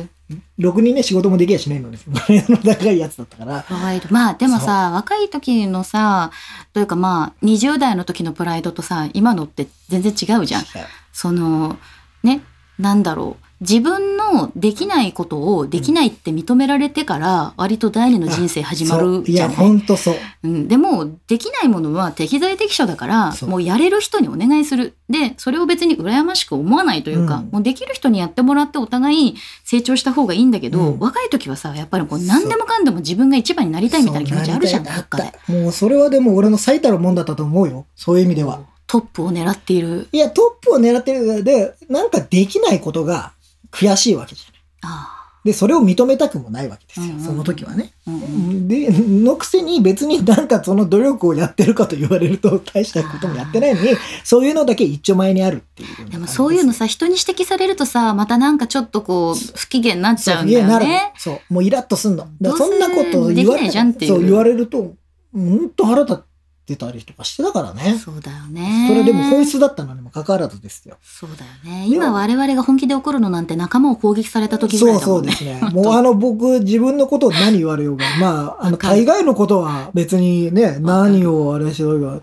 え。ろくにね、仕事もできやしないのですの高いやつだったから。まあでもさ若い時のさというかまあ20代の時のプライドとさ今のって全然違うじゃん。そのねなんだろう自分のできないことをできないって認められてから割と第二の人生始まるじゃない？ほんとそう。うん、でもできないものは適材適所だからもうやれる人にお願いする。でそれを別に羨ましく思わないというか、うん。もうできる人にやってもらってお互い成長した方がいいんだけど、うん。若い時はさやっぱりこう何でもかんでも自分が一番になりたいみたいな気持ちあるじゃんどっか。でもうそれはでも俺の最たるもんだったと思うよ。そういう意味では。トップを狙っている。いや、トップを狙ってる。で、なんかできないことが悔しいわけじゃない。あで、それを認めたくもないわけですよ。うんうんその時はね。あ、うんうんで、のくせに別になんかその努力をやってるかと言われると大したこともやってないのに、そういうのだけ一丁前にあるっていう。でもそういうのさ人に指摘されるとさまたなんかちょっとこう不機嫌になっちゃうんだよね。そう。もうイラッとすんの。そんなこと言われると、うんと腹立っってたりとかしてたからね。そうだよね。それでも本質だったのにもかかわらずですよ。そうだよね。今我々が本気で怒るのなんて仲間を攻撃された時ぐらそそういうだもんね。ですね。もうあの僕、自分のことを何言われようが、まあ、あの、大概のことは別にね、何をあれしようが、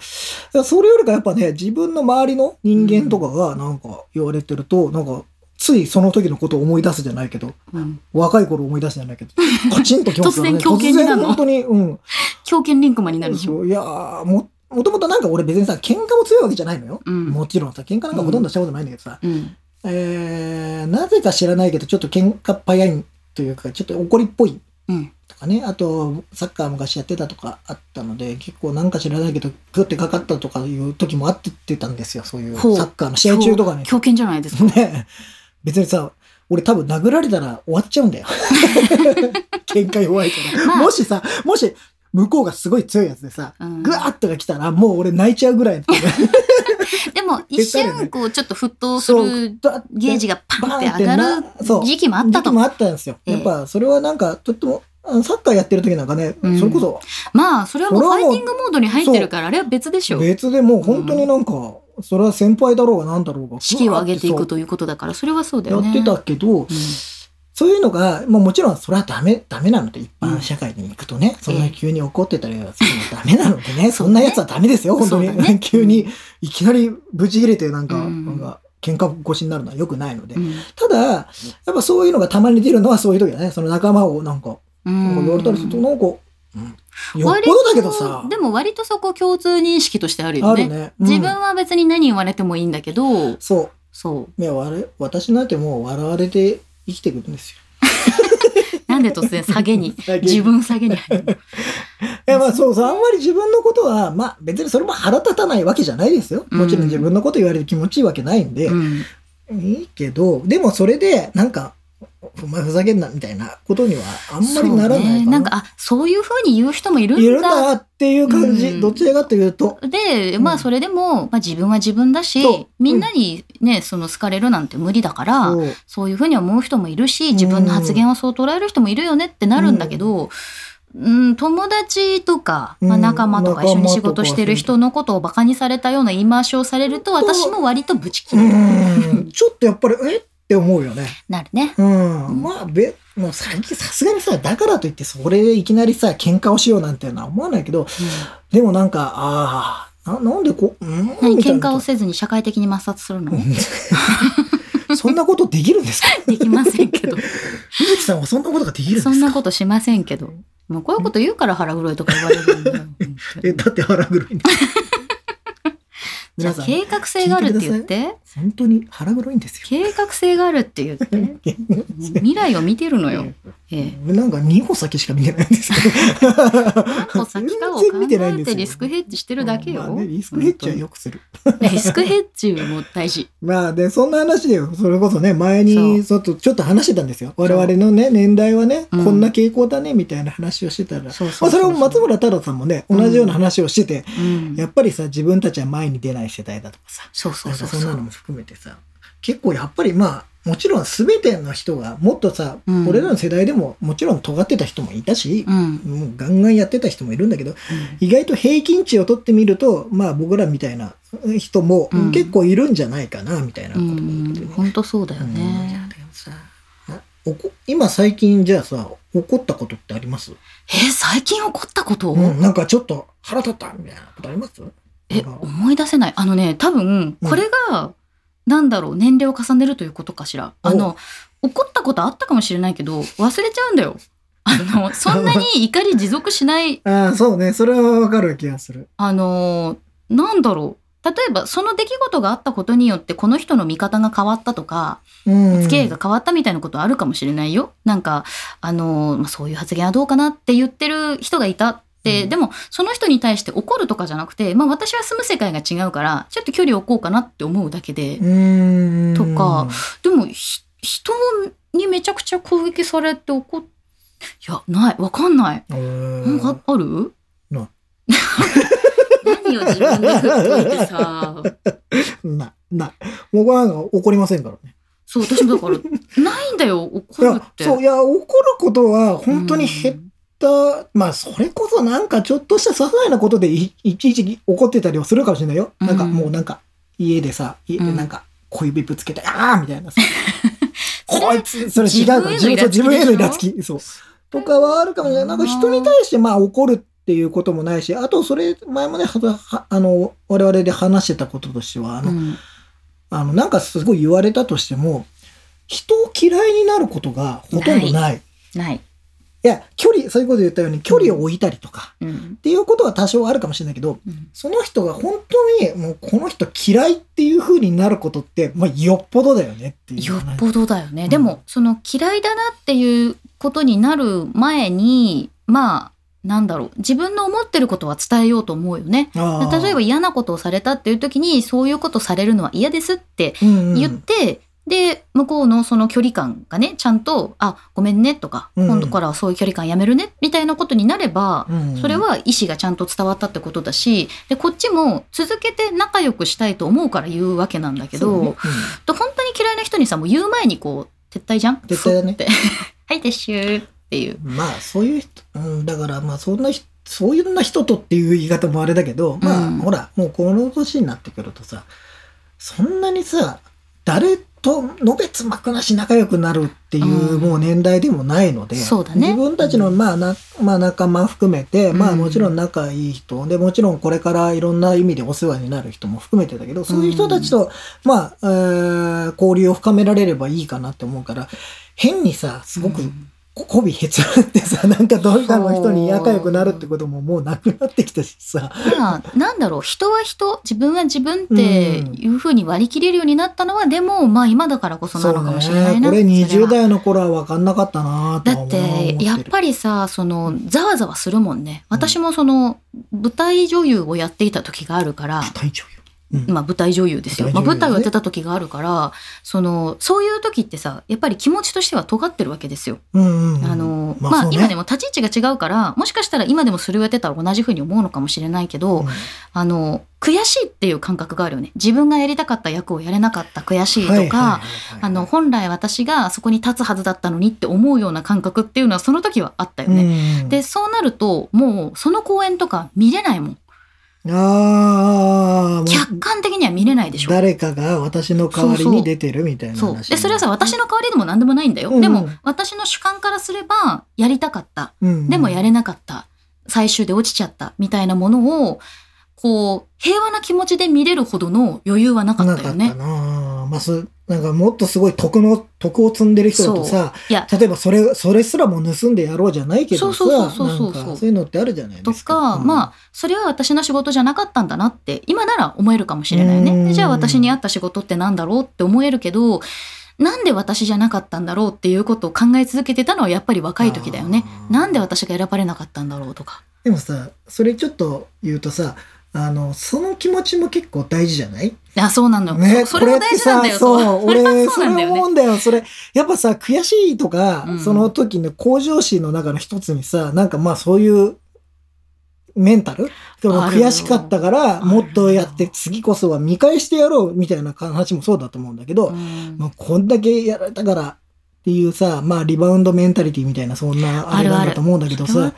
それよりかやっぱね、自分の周りの人間とかがなんか言われてると、なんか、ついその時のことを思い出すじゃないけど、うん。若い頃思い出すじゃないけど、カチンときますからね。突然狂犬になるの？本当に、うん。狂犬リンクマンになるでしょ？いやーも、もともとなんか俺別にさ、喧嘩も強いわけじゃないのよ。うんもちろんさ、喧嘩なんかほとんどしたことないんだけどさ、うん。えー、なぜか知らないけど、ちょっと喧嘩っ早いというか、ちょっと怒りっぽいうん。とかね、あと、サッカー昔やってたとかあったので、結構なんか知らないけど、グってかかったとかいう時もあってってたんですよ、そういうサッカーの試合中とかに。狂犬じゃないですか。ね別にさ、俺多分殴られたら終わっちゃうんだよ。喧嘩弱いから。まあもしさ、もし、向こうがすごい強いやつでさ、うんグワーッとが来たら、もう俺泣いちゃうぐらい。でも 一瞬こうちょっと沸騰するゲージがパンって上がる時期もあったと。時期もあったんですよ。ええやっぱそれはなんか、とっても、サッカーやってる時なんかね、うんそれこそまあそれはもうファイティングモードに入ってるからあれは別でしょ。別でもう本当になんか、それは先輩だろうがなんだろうが。士気を上げていくとということだからそれはそうだよね。やってたけど、うんそういうのが、まあもちろんそれはダメ、ダメなので、一般社会に行くとね、そんな急に怒ってたりはするのダメなのでね、そんなやつはダメですよ、本当に。ね 急に、いきなりブチ切れてなんか、うんなんか、喧嘩腰になるのは良くないので。うんただ、やっぱそういうのがたまに出るのはそういう時だね。その仲間をなんか、なんか言われたりすると、なんか、うん、よっぽ割どだけどさと、でも割とそこ共通認識としてあるよね。ね。うん自分は別に何言われてもいいんだけど、そう。そう。いや、われ私なんてもう笑われて生きてくるんですよ。なんで突然 下げに、自分下げに入るの？いや、まあそうそう、あんまり自分のことは、まあ別にそれも腹立たないわけじゃないですよ。もちろん自分のこと言われて気持ちいいわけないんで、うんいいけど、でもそれで、なんか、お前ふざけんなみたいなことにはあんまりならないかな。ねなんか、あ、そういう風に言う人もいるいるんんだ。だっていう感じ。うんどちらかというと。で、うんまあそれでも、まあ自分は自分だし、みんなにね、その好かれるなんて無理だから、そうそういうふうに思う人もいるし、自分の発言をそう捉える人もいるよねってなるんだけど、うん、友達とか、まあ、うん仲間とか一緒に仕事してる人のことをバカにされたような言い回しをされると、私も割とブチ切うれる。ん。ちょっとやっぱり、え？って思うよね。なるね。うん。まあ、べ、もう最近さすがにさ、だからといってそれでいきなりさ、喧嘩をしようなんていうのは思わないけど、でもなんか、ああ、ななんでこう、うん？何喧嘩をせずに社会的に抹殺するの？そんなことできるんですか？できませんけど。鈴木さんはそんなことができるんですか？そんなことしませんけど。もうこういうこと言うから腹黒いとか言われるんだよ。え、だって腹黒いんです。じゃあ計画性があるって言って。本当に腹黒いんですよ。計画性があるって言って。未来を見てるのよ。ええ。なんか2歩先しか見てないんですけど。何歩先かを考えてリスクヘッジしてるだけよ。まあね、リスクヘッジはよくする。リスクヘッジも大事。まあで、そんな話で、それこそね、前にちょっと、ちょっと話してたんですよ。我々のね、年代はね、うんこんな傾向だね、みたいな話をしてたら。そうまあそれも松村太郎さんもね、同じような話をしてて、うんやっぱりさ、自分たちは前に出ない世代だとかさ、そうそうんそうそそんなのも含めてさ、結構やっぱりまあ、もちろん全ての人が、もっとさ、うん俺らの世代でももちろん尖ってた人もいたしう。う、ん。もうガンガンやってた人もいるんだけど、意外と平均値を取ってみると、まあ僕らみたいな人もうん結構いるんじゃないかな、みたいなうことも言って。ね。本当そうだよね。おこ今最近じゃあさ、怒ったことってあります、え、最近起こったこと？うん、なんかちょっと腹立ったみたいなことあります？え、思い出せない。あのね、多分、これが、なんだろう、年齢を重ねるということかしら。あの、怒ったことあったかもしれないけど、忘れちゃうんだよ。あの、そんなに怒り持続しない、ああ、そうね。それはわかる気がする。あの、なんだろう。例えば、その出来事があったことによって、この人の見方が変わったとか、うん。付き合いが変わったみたいなことあるかもしれないよ。なんか、あの、まあ、そういう発言はどうかなって言ってる人がいたって、うんでも、その人に対して怒るとかじゃなくて、まあ、私は住む世界が違うから、ちょっと距離を置こうかなって思うだけで、うん。とかでも、ひ人にめちゃくちゃ攻撃されて怒っ、いや、ない、わかんない。うん。なんかある？何を自分で振っといてさ。な、な。僕は怒りませんからね。そう、私もだから、ないんだよ、怒るっ、て。そう、いや、怒ることは本当に減った、まあ、それこそなんかちょっとした些細なことでいいちいち怒ってたりはするかもしれないよ。なんかうんもうなんか、家でさ、家なんか小指ぶつけて、ああみたいなさ。こいつ、それ違うから、自分自分へのイラつき。そう。とかはあるかもしれない。なんか人に対してまあ怒るっていうこともないし、あとそれ、前もね、ははあの、我々で話してたこととしては、あの、うんあの、なんかすごい言われたとしても、人を嫌いになることがほとんどない。いない。や、距離、そういうこと言ったように距離を置いたりとか、うんっていうことは多少あるかもしれないけど、うんその人が本当にもうこの人嫌いっていう風になることって、まあ、よっぽどだよねっていうよ話。っぽどだよね。うんでも、その嫌いだなっていうことになる前に、まあ、なんだろう。自分の思ってることは伝えようと思うよね。例えば嫌なことをされたっていう時に、そういうことされるのは嫌ですってうんうん言って、で、向こうのその距離感がね、ちゃんと、あ、ごめんねとか、うん。今度からはそういう距離感やめるね、みたいなことになれば、うん。それは意思がちゃんと伝わったってことだし、で、こっちも続けて仲良くしたいと思うから言うわけなんだけど、そうね。と本当に嫌いな人にさ、もう言う前にこう、撤退じゃん？撤退だね。ふって。はい、撤収っていう。うんまあそういう人、うん、だからまあそんな人そういうな人とっていう言い方もあれだけど、まあうん。ほらもうこの年になってくるとさそんなにさ誰とのべつ幕なし仲良くなるっていううん。もう年代でもないので、そうだね。自分たちのまあな、まあ、仲間含めて、まあうんもちろん仲いい人でもちろんこれからいろんな意味でお世話になる人も含めてだけどそういう人たちと、まあ、えー交流を深められればいいかなって思うから変にさすごくうんこびへつらってさ、なんかどうかの人に仲良くなるってことももうなくなってきたしさ。まあ、なんだろう、人は人、自分は自分っていうふうに割り切れるようになったのは、でも、まあ今だからこそなのかもしれないな。これそ20は代の頃は分かんなかったなとだってて、やっぱりさ、その、ざわざわするもんね。私もその、舞台女優をやっていた時があるから、体調よ。うんまあ舞台女優ですよ。まあ舞台をやってた時があるから、その、そういう時ってさ、やっぱり気持ちとしては尖ってるわけですよ。あの、まあ、今でも立ち位置が違うから、もしかしたら今でもそれをやってたら同じふうに思うのかもしれないけど、うんあの、悔しいっていう感覚があるよね。自分がやりたかった役をやれなかった悔しいとか、本来私がそこに立つはずだったのにって思うような感覚っていうのはその時はあったよね。うんで、そうなると、もうその公演とか見れないもん。ああ、客観的には見れないでしょ。誰かが私の代わりに出てるみたいなそう。話。で、それはさ、私の代わりでも何でもないんだよ。うんでも、私の主観からすれば、やりたかった。うんでもやれなかった。最終で落ちちゃった。みたいなものを、こう、平和な気持ちで見れるほどの余裕はなかったよねなかった。なまあ、すなんかもっとすごい徳の、徳を積んでる人だとさ、いや、例えばそれ、それすらも盗んでやろうじゃないけどさ、そうそうそうそうそうなんかそういうのってあるじゃないですか。とか、うんまあ、それは私の仕事じゃなかったんだなって、今なら思えるかもしれないね。でじゃあ私に合った仕事ってなんだろうって思えるけど、なんで私じゃなかったんだろうっていうことを考え続けてたのはやっぱり若い時だよね。なんで私が選ばれなかったんだろうとか。でもさ、それちょっと言うとさ、あの、その気持ちも結構大事じゃない？あ、そうなの。よ。ね、そそれも大事なんだよ。そう、俺、それ思うんだよ。それ、やっぱさ、悔しいとか、うん。その時の向上心の中の一つにさ、なんかまあそういう、メンタル？そのあるよ。悔しかったから、るもっとやって、次こそは見返してやろうみたいな話もそうだと思うんだけど、うん。もうこんだけやられたからっていうさ、まあリバウンドメンタリティみたいな、そんなあれなんだと思うんだけどさ。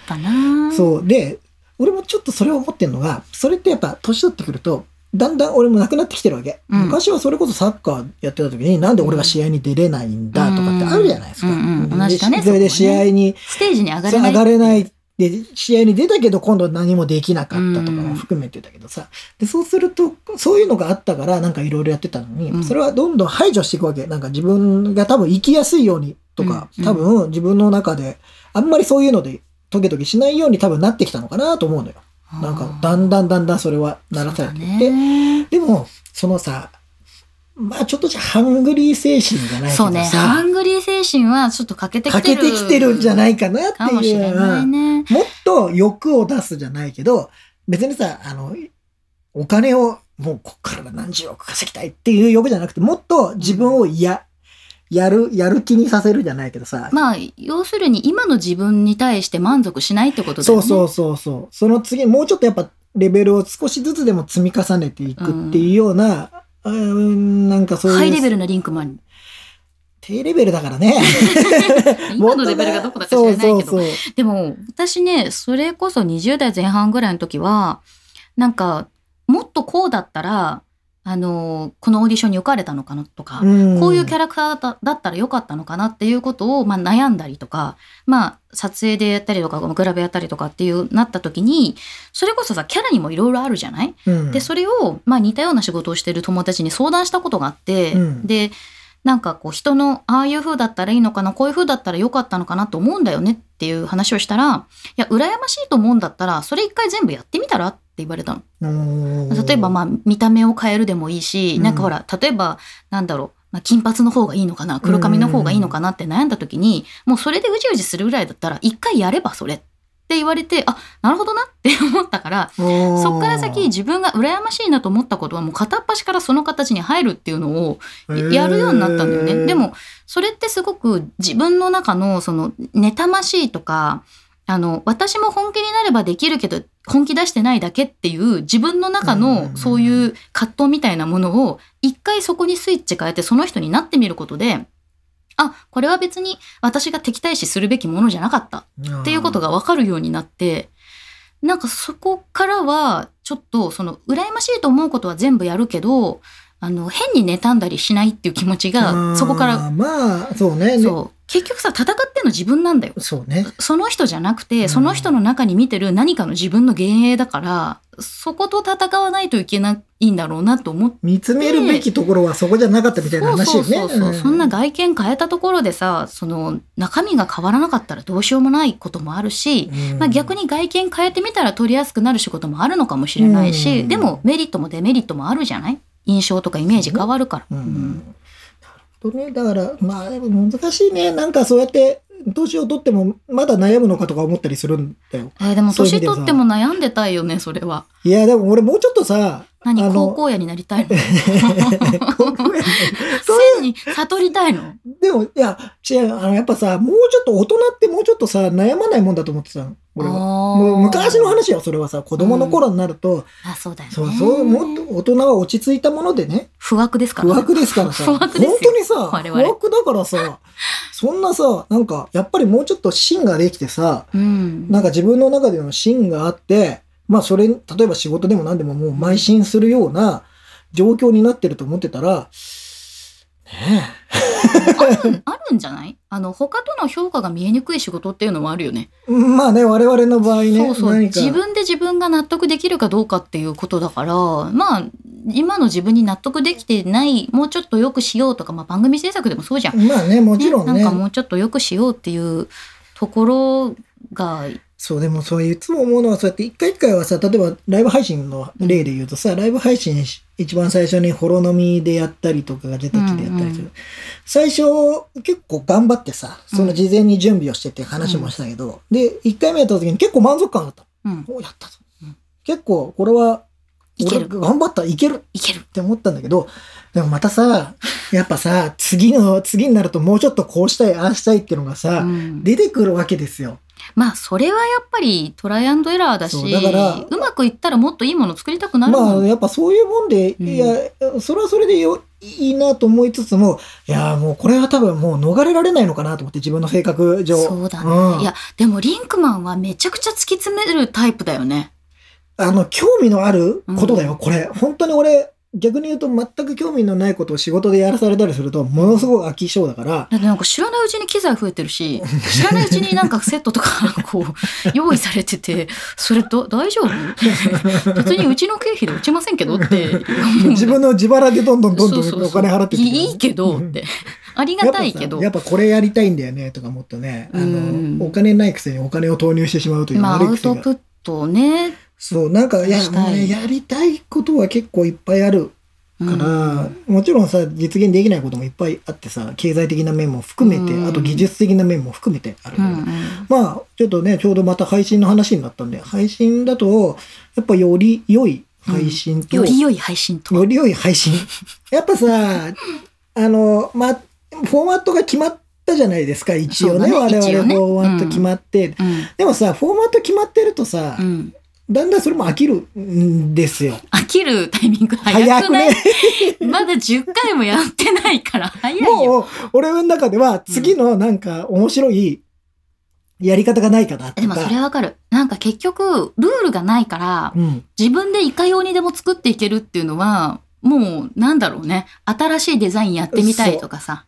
そう。で、俺もちょっとそれを思ってんのが、それってやっぱ年取ってくると、だんだん俺もなくなってきてるわけ。うん昔はそれこそサッカーやってた時に、なんで俺が試合に出れないんだとかってあるじゃないですか。うん同じだねでそれで試合にステージに上がれない。上がれない。で、試合に出たけど今度何もできなかったとかも含めてだけどさ。で、そうすると、そういうのがあったからなんかいろいろやってたのに、うんそれはどんどん排除していくわけ。なんか自分が多分生きやすいようにとか、うん多分自分の中であんまりそういうのでトゲトゲしないように多分なってきたのかなと思うのよ。なんかだんだんだんだんそれはならされていって、ね。でもそのさまあちょっとじゃハングリー精神じゃないけそうね。ハングリー精神はちょっと欠けてき欠てる。けてきてるんじゃないかなってかもしいうれないね。もっと欲を出すじゃないけど別にさあのお金をもうこっから何十億稼ぎたいっていう欲じゃなくてもっと自分をや、やるやる気にさせるじゃないけどさ、まあ、要するに今の自分に対して満足しないってことだよね。そうそうそうそう。その次、もうちょっとやっぱレベルを少しずつでも積み重ねていくっていうような、うん、なんかそういう。ハイレベルなリンクマン。低レベルだからね。今のレベルがどこだか知らないけど。そうそうそう。でも、私ね、それこそ20代前半ぐらいの時は、なんか、もっとこうだったら、あの、このオーディションに受かれたのかなとか、うん。こういうキャラクターだだったらよかったのかなっていうことを、まあ、悩んだりとか、まあ、撮影でやったりとか、グラビアやったりとかっていうなった時に、それこそさ、キャラにもいろいろあるじゃない？うん。で、それを、まあ、似たような仕事をしてる友達に相談したことがあって、うん。で、なんかこう人のああいう風だったらいいのかなこういう風だったらよかったのかなと思うんだよねっていう話をしたらいや羨ましいと思うんだったらそれ一回全部やってみたらって言われたの。例えばまあ見た目を変えるでもいいし、うん。なんかほら例えばなんだろう、まあ、金髪の方がいいのかな黒髪の方がいいのかなって悩んだ時に、もうそれでうじうじするぐらいだったら一回やればそれ。って言われてあなるほどなって思ったからそそっから先自分が羨ましいなと思ったことはもう片っ端からその形に入るっていうのをやるようになったんだよね。でもそれってすごく自分の中のその妬ましいとかあの私も本気になればできるけど本気出してないだけっていう自分の中うんのそういう葛藤みたいなものを一回そこにスイッチ変えてその人になってみることであこれは別に私が敵対視するべきものじゃなかったっていうことが分かるようになってなんかそこからはちょっとその羨ましいと思うことは全部やるけどあの変に妬んだりしないっていう気持ちがそこからまあそうね。そう結局さ戦ってんの自分なんだよ。そうね。その人じゃなくうん。てその人の中に見てる何かの自分の幻影だからそこと戦わないといけないんだろうなと思って。見つめるべきところはそこじゃなかったみたいな話よね。そうそうそうそう、うん。そんな外見変えたところでさその中身が変わらなかったらどうしようもないこともあるし、うん。まあ、逆に外見変えてみたら取りやすくなる仕事もあるのかもしれないし、うん。でもメリットもデメリットもあるじゃない？印象とかイメージ変わるから。うんうんなるほどねだからまあ難しいね。なんかそうやって年を取ってもまだ悩むのかとか思ったりするんだよ。えーでも年取っても悩んでたいよねそれは。いやでも俺もうちょっとさ何高校野になりたいの？高校やねそう線に悟りたいの？でもいや違う。あのやっぱさもうちょっと大人ってもうちょっとさ悩まないもんだと思ってたの。俺は。もう昔の話よそれはさ。子供の頃になると、あそうだよね。そうそうもっと大人は落ち着いたものでね。不惑ですから不惑ですからさ。不惑ですよ。本当にさ不惑だからさそんなさなんかやっぱりもうちょっと芯ができてさうん。なんか自分の中での芯があってまあそれ例えば仕事でも何でももう邁進するような状況になってると思ってたらねあるあるんじゃない？あの他との評価が見えにくい仕事っていうのもあるよね。えまあね我々の場合ねそうそう。自分で自分が納得できるかどうかっていうことだからまあ今の自分に納得できてないもうちょっと良くしようとか、まあ、番組制作でもそうじゃん。まあねもちろんね。なんかもうちょっと良くしようっていうところがそうでもそういつも思うのはそうやって一回一回はさ例えばライブ配信の例で言うとさ、ライブ配信し一番最初にホロ飲みでやったりとかガジェタッチでやったりする、うんう最初結構頑張ってさその事前に準備をしてって話もしたけど、で一回目やった時に結構満足感だったうん。おやったぞ、うん結構これはいける。俺頑張ったいける。いける。って思ったんだけどでもまたさやっぱさ次の次になるともうちょっとこうしたいああしたいっていうのがさ、うん。出てくるわけですよ。まあそれはやっぱりトライアンドエラーだしだからうまくいったらもっといいもの作りたくなる。まあやっぱそういうもんで、うん。いやそれはそれでよいいなと思いつつもいやもうこれは多分もう逃れられないのかなと思って自分の性格上。そうだね、うん。いやでもリンクマンはめちゃくちゃ突き詰めるタイプだよね。あの興味のあることだよ、これ。本当に俺逆に言うと全く興味のないことを仕事でやらされたりするとものすごく飽き性だからだってなんか知らないうちに機材増えてるし 知らないうちになんかセットとか こう用意されててそれど大丈夫？別にうちの経費で落ちませんけどって。自分の自腹でどんどんどんどんお金払ってっていいいけどって。ありがたいけど。やっぱこれやりたいんだよねとかもっとね。あうん。のお金ないくせにお金を投入してしまうというまあアウトプットをねそうなんかいやねやりたいことは結構いっぱいあるから、もちろんさ実現できないこともいっぱいあってさ経済的な面も含めて、うん。あと技術的な面も含めてあるうんうん。まあちょっとねちょうどまた配信の話になったんで配信だとやっぱより良い配信と、より良い配信と。より良い配信。やっぱさあのまあフォーマットが決まったじゃないですか一応ねね我々フォーマット決まって、うん。でもさフォーマット決まってるとさ、うんだんだんそれも飽きるんですよ。飽きるタイミング早早くくない、ね。まだ10回もやってないから早いよ。もう、俺の中では次のなんか面白いやり方がないかなとか。でもそれはわかる。なんか結局、ルールがないから、うん。自分でいかようにでも作っていけるっていうのは、もう、なんだろうね。新しいデザインやってみたいとかさ。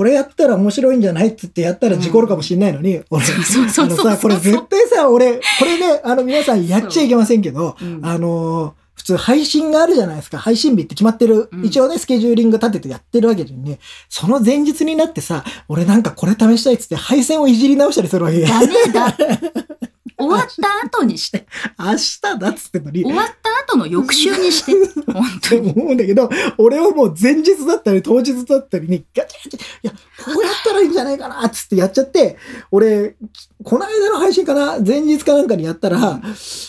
これやったら面白いんじゃないっつってやったら事故るかもしれないのに、うそうそうそうあのさ、これ絶対さ、俺、これね、あの皆さんやっちゃいけませんけど、うんあのー普通配信があるじゃないですか。配信日って決まってる。うん一応ね、スケジューリング立ててやってるわけでね。その前日になってさ、俺なんかこれ試したいっつって配線をいじり直したりするわけ。ダメだ。終わった後にして。明日だっつってんのに。終わった後の翌週にして。本当に。思うんだけど、俺はもう前日だったり当日だったりにガチャガチャ、いや、こうやったらいいんじゃないかなっつってやっちゃって、俺、この間の配信かな前日かなんかにやったら、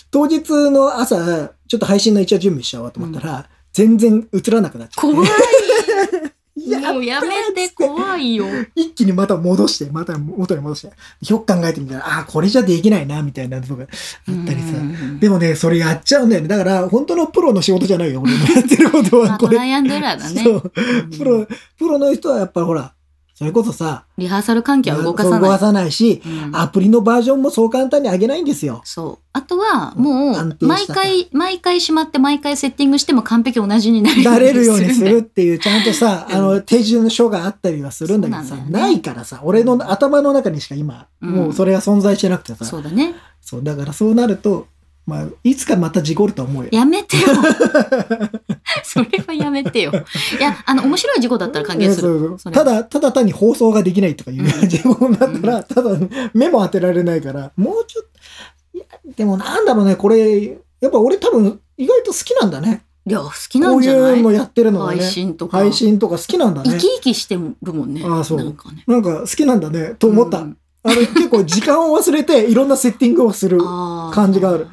当日の朝、ちょっと配信の一応準備しちゃおうと思ったら、全然映らなくなっちゃって。怖い。もうやめて怖いよ。一気にまた戻して、また元に戻して。よく考えてみたら、ああ、これじゃできないな、みたいなのがあったりさ。うんでもね、それやっちゃうんだよね。だから、本当のプロの仕事じゃないよ、俺のやってることまは。これ。あトライアンドエラーだね。そう。うんプロ、プロの人はやっぱほら、それこそさ、リハーサル環境は動かさない。動かさないし、うんアプリのバージョンもそう簡単に上げないんですよ。そう。あとは、もう、毎回、毎回しまって、毎回セッティングしても完璧同じになるなれるようにするっていう、ちゃんとさ、うんあの、手順書があったりはするんだけどさ、なねないからさ、俺の頭の中にしか今、うんもうそれが存在してなくてさ、そうだね。そう、だからそうなると、まあ、いつかまた事故ると思うよ。やめてよ。それはやめてよ。いや、あの、面白い事故だったら歓迎する。ただ、ただ単に放送ができないとかいううん事故になったら、ただ目も当てられないから、もうちょっと、いや、でもなんだろうね、これ、やっぱ俺多分意外と好きなんだね。いや、好きなこういんじゃない？うのやってるのがね。配信とか。配信とか好きなんだね生き。生きしてるもんね。ああそうなんかね。なんか好きなんだね、と思った。うんあの、結構時間を忘れていろんなセッティングをする。感じがある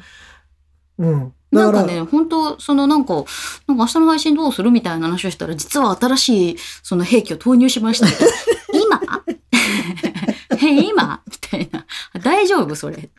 うん。なんかね、本当そのなんか、なんか明日の配信どうするみたいな話をしたら、実は新しいその兵器を投入しました。今？え、今？みたいな。大丈夫？それって。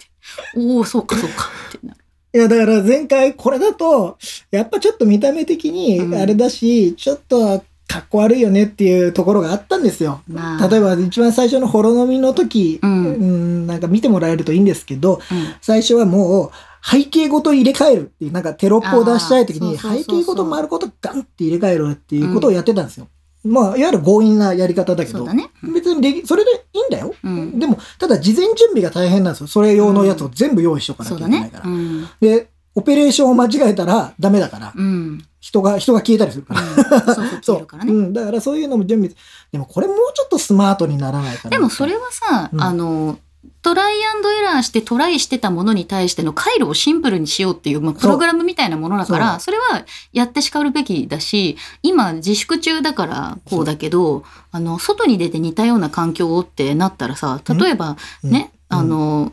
おお、そうかそうか。ってなる。いや、だから前回これだと、やっぱちょっと見た目的にうんあれだし、ちょっとかっこ悪いよねっていうところがあったんですよ。まあ、例えば一番最初のホロ飲みの時、ううんん、なんか見てもらえるといいんですけど、うん最初はもう背景ごと入れ替えるっていう、なんかテロップを出したい時に背景ごと丸ごとガンって入れ替えるっていうことをやってたんですよ。まあ、いわゆる強引なやり方だけどそうだ、ね。別にそれでいいんだよ。うんでも、ただ事前準備が大変なんですよ。それ用のやつを全部用意しとかなきゃいけないか。ら。うん。で、オペレーションを間違えたらダメだから、うん。人が、人が消えたりするから。そうそう、消えるからね。うん。だからそういうのも準備。でもこれもうちょっとスマートにならないかな。でもそれはさ、うんあの、トライアンドエラーしてトライしてたものに対しての回路をシンプルにしようっていう、まあ、プログラムみたいなものだから、そそれはやってしかるべきだし、今自粛中だからこうだけど、あの、外に出て似たような環境をってなったらさ、例えばね、うん。あの、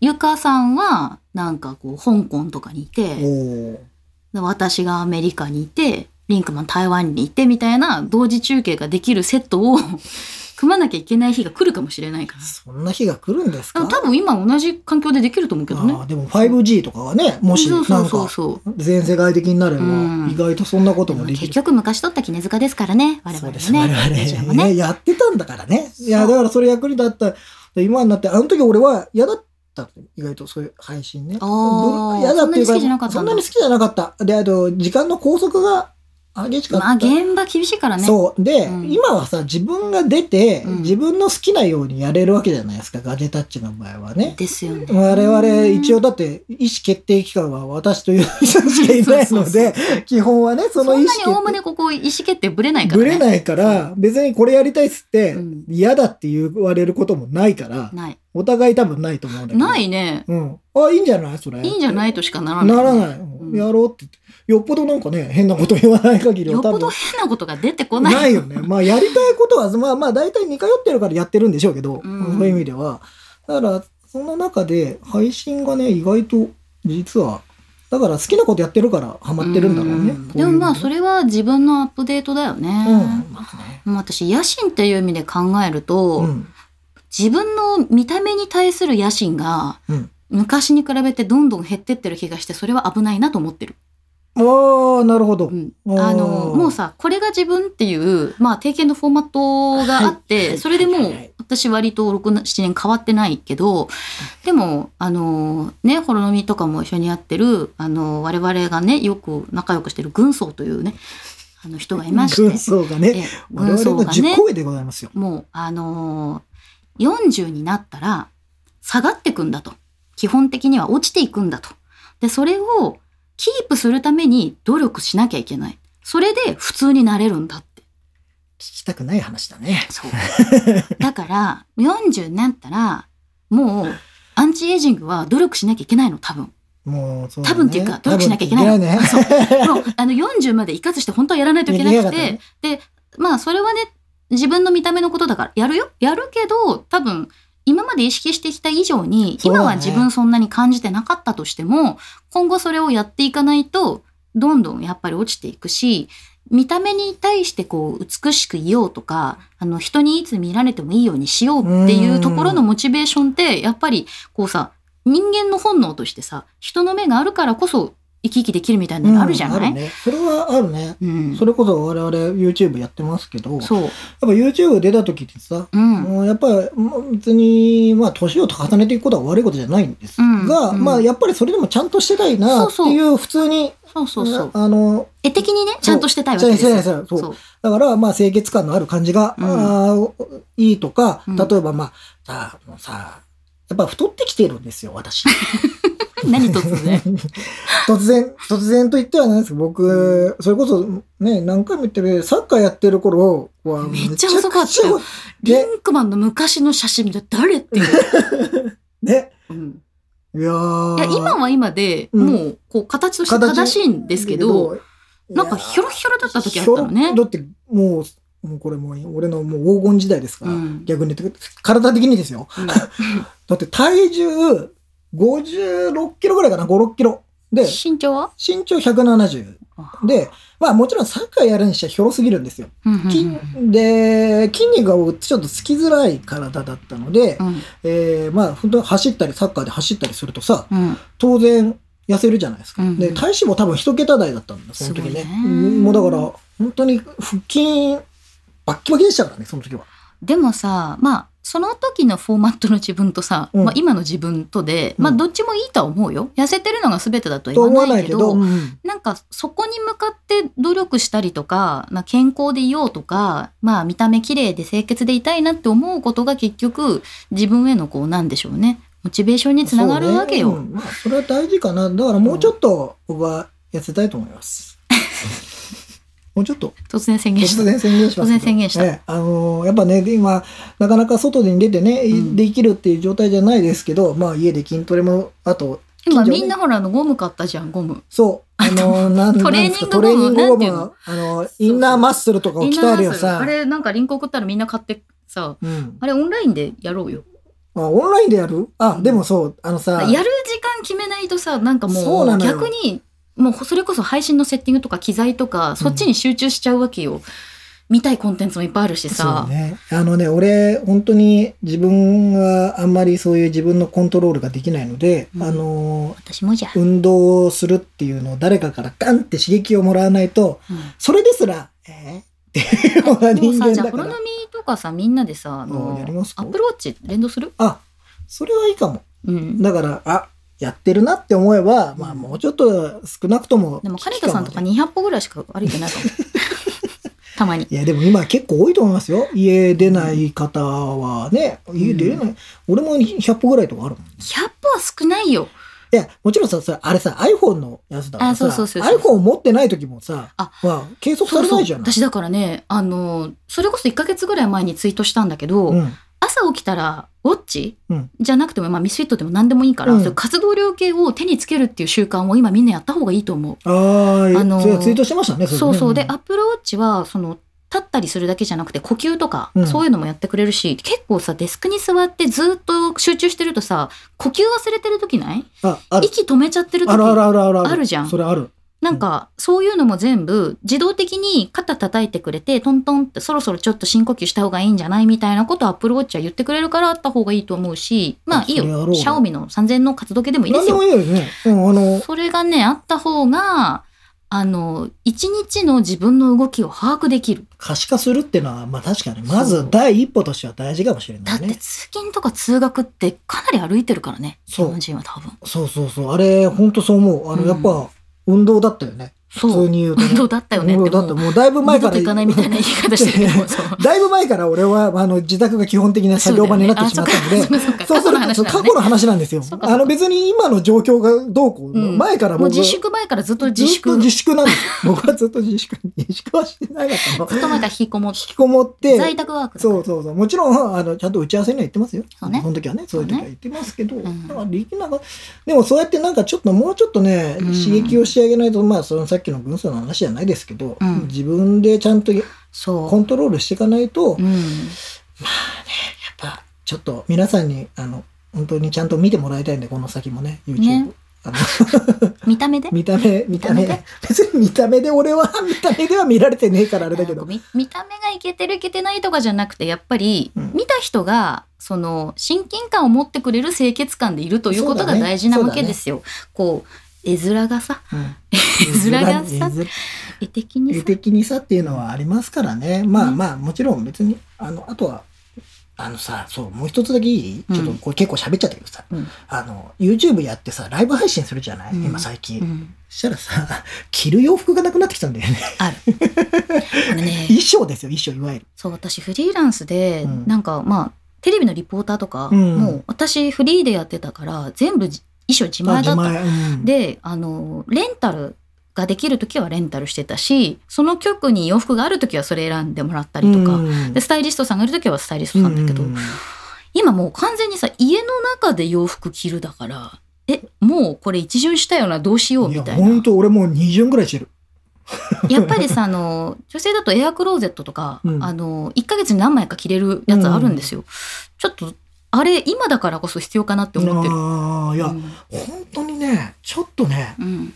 ゆかさんはなんかこう、香港とかにいて、私がアメリカにいて、リンクマン台湾にいてみたいな同時中継ができるセットを組まなきゃいけない日が来るかもしれないから。そんな日が来るんですか？多分今同じ環境でできると思うけどねあ。ーでも 5G とかはね、もしなんか。全世界的になれば、うん意外とそんなこともでき結る。局昔取った絹塚ですからね。我々もそうです、我ね。々ねね。やってたんだからね。いや、だからそれ役に立った。で今になって、あの時俺は嫌だった。意外とそういう配信ね。嫌だっていうか、そんなに好きじゃなかったんだそんなに好きじゃなかった。で、あと、時間の拘束が激しかった。まあ現場厳しいからね。そう。で、うん今はさ、自分が出て、うん自分の好きなようにやれるわけじゃないですか、ガジェタッチの場合はね。ですよね。我々、一応だって、意思決定機関は私という人しかいないそうそうので、基本はね、そそんなにの意思決定おおむねここ意思決定ぶれないからね。ぶれないから、別にこれやりたいっつってうん、嫌だって言われることもないから、ない。お互い多分ないと思うんだけど。ないね。うん。あ、いいんじゃない？それ。いいんじゃないとしかならない。ならない。んやろうって。よっぽどなんかね、変なこと言わない限りよっぽどは多分。変なことが出てこない。ないよね。まあ、やりたいことは、まあまあ、大体似通ってるからやってるんでしょうけど、うんそういう意味では。だから、その中で、配信がね、意外と、実は、だから好きなことやってるからハマってるんだろうね。んでもまあそれ、れは自分のアップデートだよね。うん。まあね。私野心っていう意味で考えると、うん。自分の見た目に対する野心がうん。昔に比べてどんどん減ってってる気がしてそれは危ないなと思ってる。ああ、なるほど。うんあのもうさこれが自分っていう、まあ、定型のフォーマットがあって、はいはいそれでもう私割と67年変わってないけどでもあのねホロノミとかも一緒にやってるあの我々がねよく仲良くしてる軍曹というねあの人がいまして軍曹がね、軍曹々の10がね個上でございますよ。もうあのー40になったら下がってくんだと。基本的には落ちていくんだと。でそれをキープするために努力しなきゃいけない。それで普通になれるんだって。聞きたくない話だね。そう。だから40になったらもうアンチエイジングは努力しなきゃいけないの多分。もうそうだね、多分っていうか努力しなきゃいけない多分っていけない。ね。もうあの40まで生かずして本当はやらないといけなくて、でまあそれはね自分の見た目のことだからやるよ？やるけど多分今まで意識してきた以上に、今は自分そんなに感じてなかったとしても今後それをやっていかないとどんどんやっぱり落ちていくし見た目に対してこう美しくいようとかあの人にいつ見られてもいいようにしようっていうところのモチベーションってやっぱりこうさ人間の本能としてさ人の目があるからこそ生き生きできるみたいなのあるじゃない、うんね。それはあるね。うんそれこそ我々 YouTube やってますけど、やっそう。ぱ YouTube 出た時ってさ、うん。もうやっぱりまあ別に、まあ、年を重ねていくことは悪いことじゃないんですが、まあ、やっぱりそれでもちゃんとしてたいなっていう、普通に、そうそうそう。あの、絵的にね、ちゃんとしてたいわけですよ。そうそうだから、まあ、清潔感のある感じが、うんあーいいとか、うん例えば、まあ、さあ、もうさ、やっぱ太ってきてるんですよ、私。何突然？突然、突然と言ってはなんですけど、僕、それこそね、何回も言ってるサッカーやってる頃は、めっちゃ遅かったよリンクマンの昔の写真見たら誰っていう。ね。うんいや今は今で、うんもう、こう、形として正しいんですけど、、なんかヒョロヒョロだった時あったのねひょろ。だって、もう、もうこれもう俺のもう黄金時代ですから、うん逆に言って、体的にですよ。うん だって体重56キロぐらいかな、5、6キロ。で、身長は？身長170。で、まあもちろんサッカーやるにしてはひょろすぎるんですよ。で、筋肉がちょっとつきづらい体だったので、うんえーまあ本当に走ったり、サッカーで走ったりするとさ、うん当然痩せるじゃないですか。うんで、体脂肪多分一桁台だったんだ、その時ね。ねうんもうだから、本当に腹筋、バッキバキでしたからね、その時は。でもさ、まあ、その時のフォーマットの自分とさ、うんまあ、今の自分とで、うんまあ、どっちもいいとは思うよ。痩せてるのが全てだとは言わなけど、ないいけど、うんなんかそこに向かって努力したりとか、まあ、健康でいようとか、まあ見た目綺麗で清潔でいたいなって思うことが結局自分へのこうなんでしょうね。モチベーションにつながるわけよ。そうねうんまあ、それは大事かな。だからもうちょっと僕は痩せたいと思います。もうちょっと。突然宣言した。突然宣言します。突然宣言した。ねあのーやっぱね、で今、なかなか外に出てね、うん。できるっていう状態じゃないですけど、まあ家で筋トレも、あと、今みんなほらあのゴム買ったじゃん、ゴム。そう、あのーなんトレーニングトレーニングゴムあのーインナーマッスルとかを鍛えるよさ。あれなんかリンク送ったらみんな買ってさ、うん。あれオンラインでやろうよ。あ、オンラインでやる？あ、でもそう、あのさ、やる時間決めないとさ、なんかもう逆に、もうそれこそ配信のセッティングとか機材とか、そっちに集中しちゃうわけよ。見たいコンテンツもいっぱいあるしそさう。ね。あのね、俺、本当に自分はあんまりそういう自分のコントロールができないので、うんあのー私もじゃ。運動をするっていうのを誰かからガンって刺激をもらわないと、うんそれですら、えーっていうようなでもさ、人ロノ。ミとかさ、みんなでさ、ああのアップルウォッチ連動する？あ、それはいいかも。うん。だから、あ、やってるなって思えば、まあもうちょっと少なくとも。でも、カニタさんとか200歩ぐらいしか歩いてないかも。たまに。いや、でも今結構多いと思いますよ。家出ない方はね、家出れない。俺も100歩ぐらいとかあるもん。100歩は少ないよ。いや、もちろんさ、それあれさ、iPhone のやつだからさ、iPhone 持ってない時もさ、あまあ、計測されないじゃない。私だからね、あの、それこそ1ヶ月ぐらい前にツイートしたんだけど、うん。朝起きたら、ウォッチ、うん。じゃなくても、まあ、ミスフィットでも何でもいいから、うん。活動量計を手につけるっていう習慣を今みんなやった方がいいと思う。あー、あのツイートしてましたね、そうそう。で、ん。アップルウォッチは、その、立ったりするだけじゃなくて呼吸とか、うん。そういうのもやってくれるし結構さデスクに座ってずっと集中してるとさ呼吸忘れてる時ない？あ、ある。息止めちゃってる時あるじゃん。それある。なんか、そういうのも全部自動的に肩叩いてくれて、トントンってそろそろちょっと深呼吸した方がいいんじゃないみたいなことを Apple Watch は言ってくれるからあった方がいいと思うし、まあいいよ。シャオミの3000の活動計でもいいで何すよ。いいよね。うん、あの、それがね、あった方が、あの、一日の自分の動きを把握できる。可視化するっていうのは、まあ確かに、まず第一歩としては大事かもしれだってないね。通勤とか通学ってかなり歩いてるからね。日そう本人は多分。そうそうそう。あれ、ほんとそう思う。あの、うんやっぱ、運動だったよね。そう普通に言うとね。運動だったよねって運動だってもうもうだいぶ前から。行かないみたいな言い方してるけど。だいぶ前から俺は、あの、自宅が基本的な作業場になってしまったので、そうすると、過去の話なんですよあの別に今の状況がどうこう、うん前から僕もう自粛前からずっと自粛。ずっと自粛なんですよ。僕はずっと自粛。自粛はしてなかったの。ずっと前から引きこもっ引きこもって、在宅ワークそうそうそう。もちろん、あの、ちゃんと打ち合わせには行ってますよ。その時はね、そういう時は言ってますけど、でもそうやってなんかちょっと、もうちょっとね、うん刺激をしてあげないと、まあ、そのさっきの軍曹の話じゃないですけど、うん自分でちゃんとそコントロールしていかないと、う。うん。やっぱ、ちょっと皆さんに、あの、本当にちゃんと見てもらいたいんで、この先もね、YouTube。ね 見た目で？見た目、見た目見た目で？別に見た目で俺は、見た目では見られてねえからあれだけど。見見た目がいけてるいけてないとかじゃなくてやっぱり、うん見た人がその親近感を持ってくれる清潔感でいるということが大事なわけですよ。こう絵面がさうん。絵面がさ絵的に絵さ的にさっていうのはありますからね。まあねまあ、もちろん別に、あの、あとは、あのさ、そう、もう一つだけいい？ちょっとこれ結構喋っちゃったけどさ、うん。あの、YouTube やってさ、ライブ配信するじゃない、うん。今最近。うん。そしたらさ、着る洋服がなくなってきたんだよね。ある。あのね。衣装ですよ、衣装、いわゆる。そう私フリーランスで、うん。なんかまあテレビのリポーターとか、うん。もう私フリーでやってたから全部じ衣装自前だった。うん。であのレンタルができる時はレンタルしてたしその局に洋服がある時はそれ選んでもらったりとか、うん。でスタイリストさんがいる時はスタイリストさんだけど、うん。今もう完全にさ家の中で洋服着るだからえもうこれ一巡したよなどうしようみたいな。本当俺もう2巡ぐらいしてる。やっぱりさあの 女性だとエアクローゼットとか、うん。あの1ヶ月に何枚か着れるやつあるんですよ、ちょっとあれ今だからこそ必要かなって思ってる。いや、うん。本当にね、ちょっとね、うん。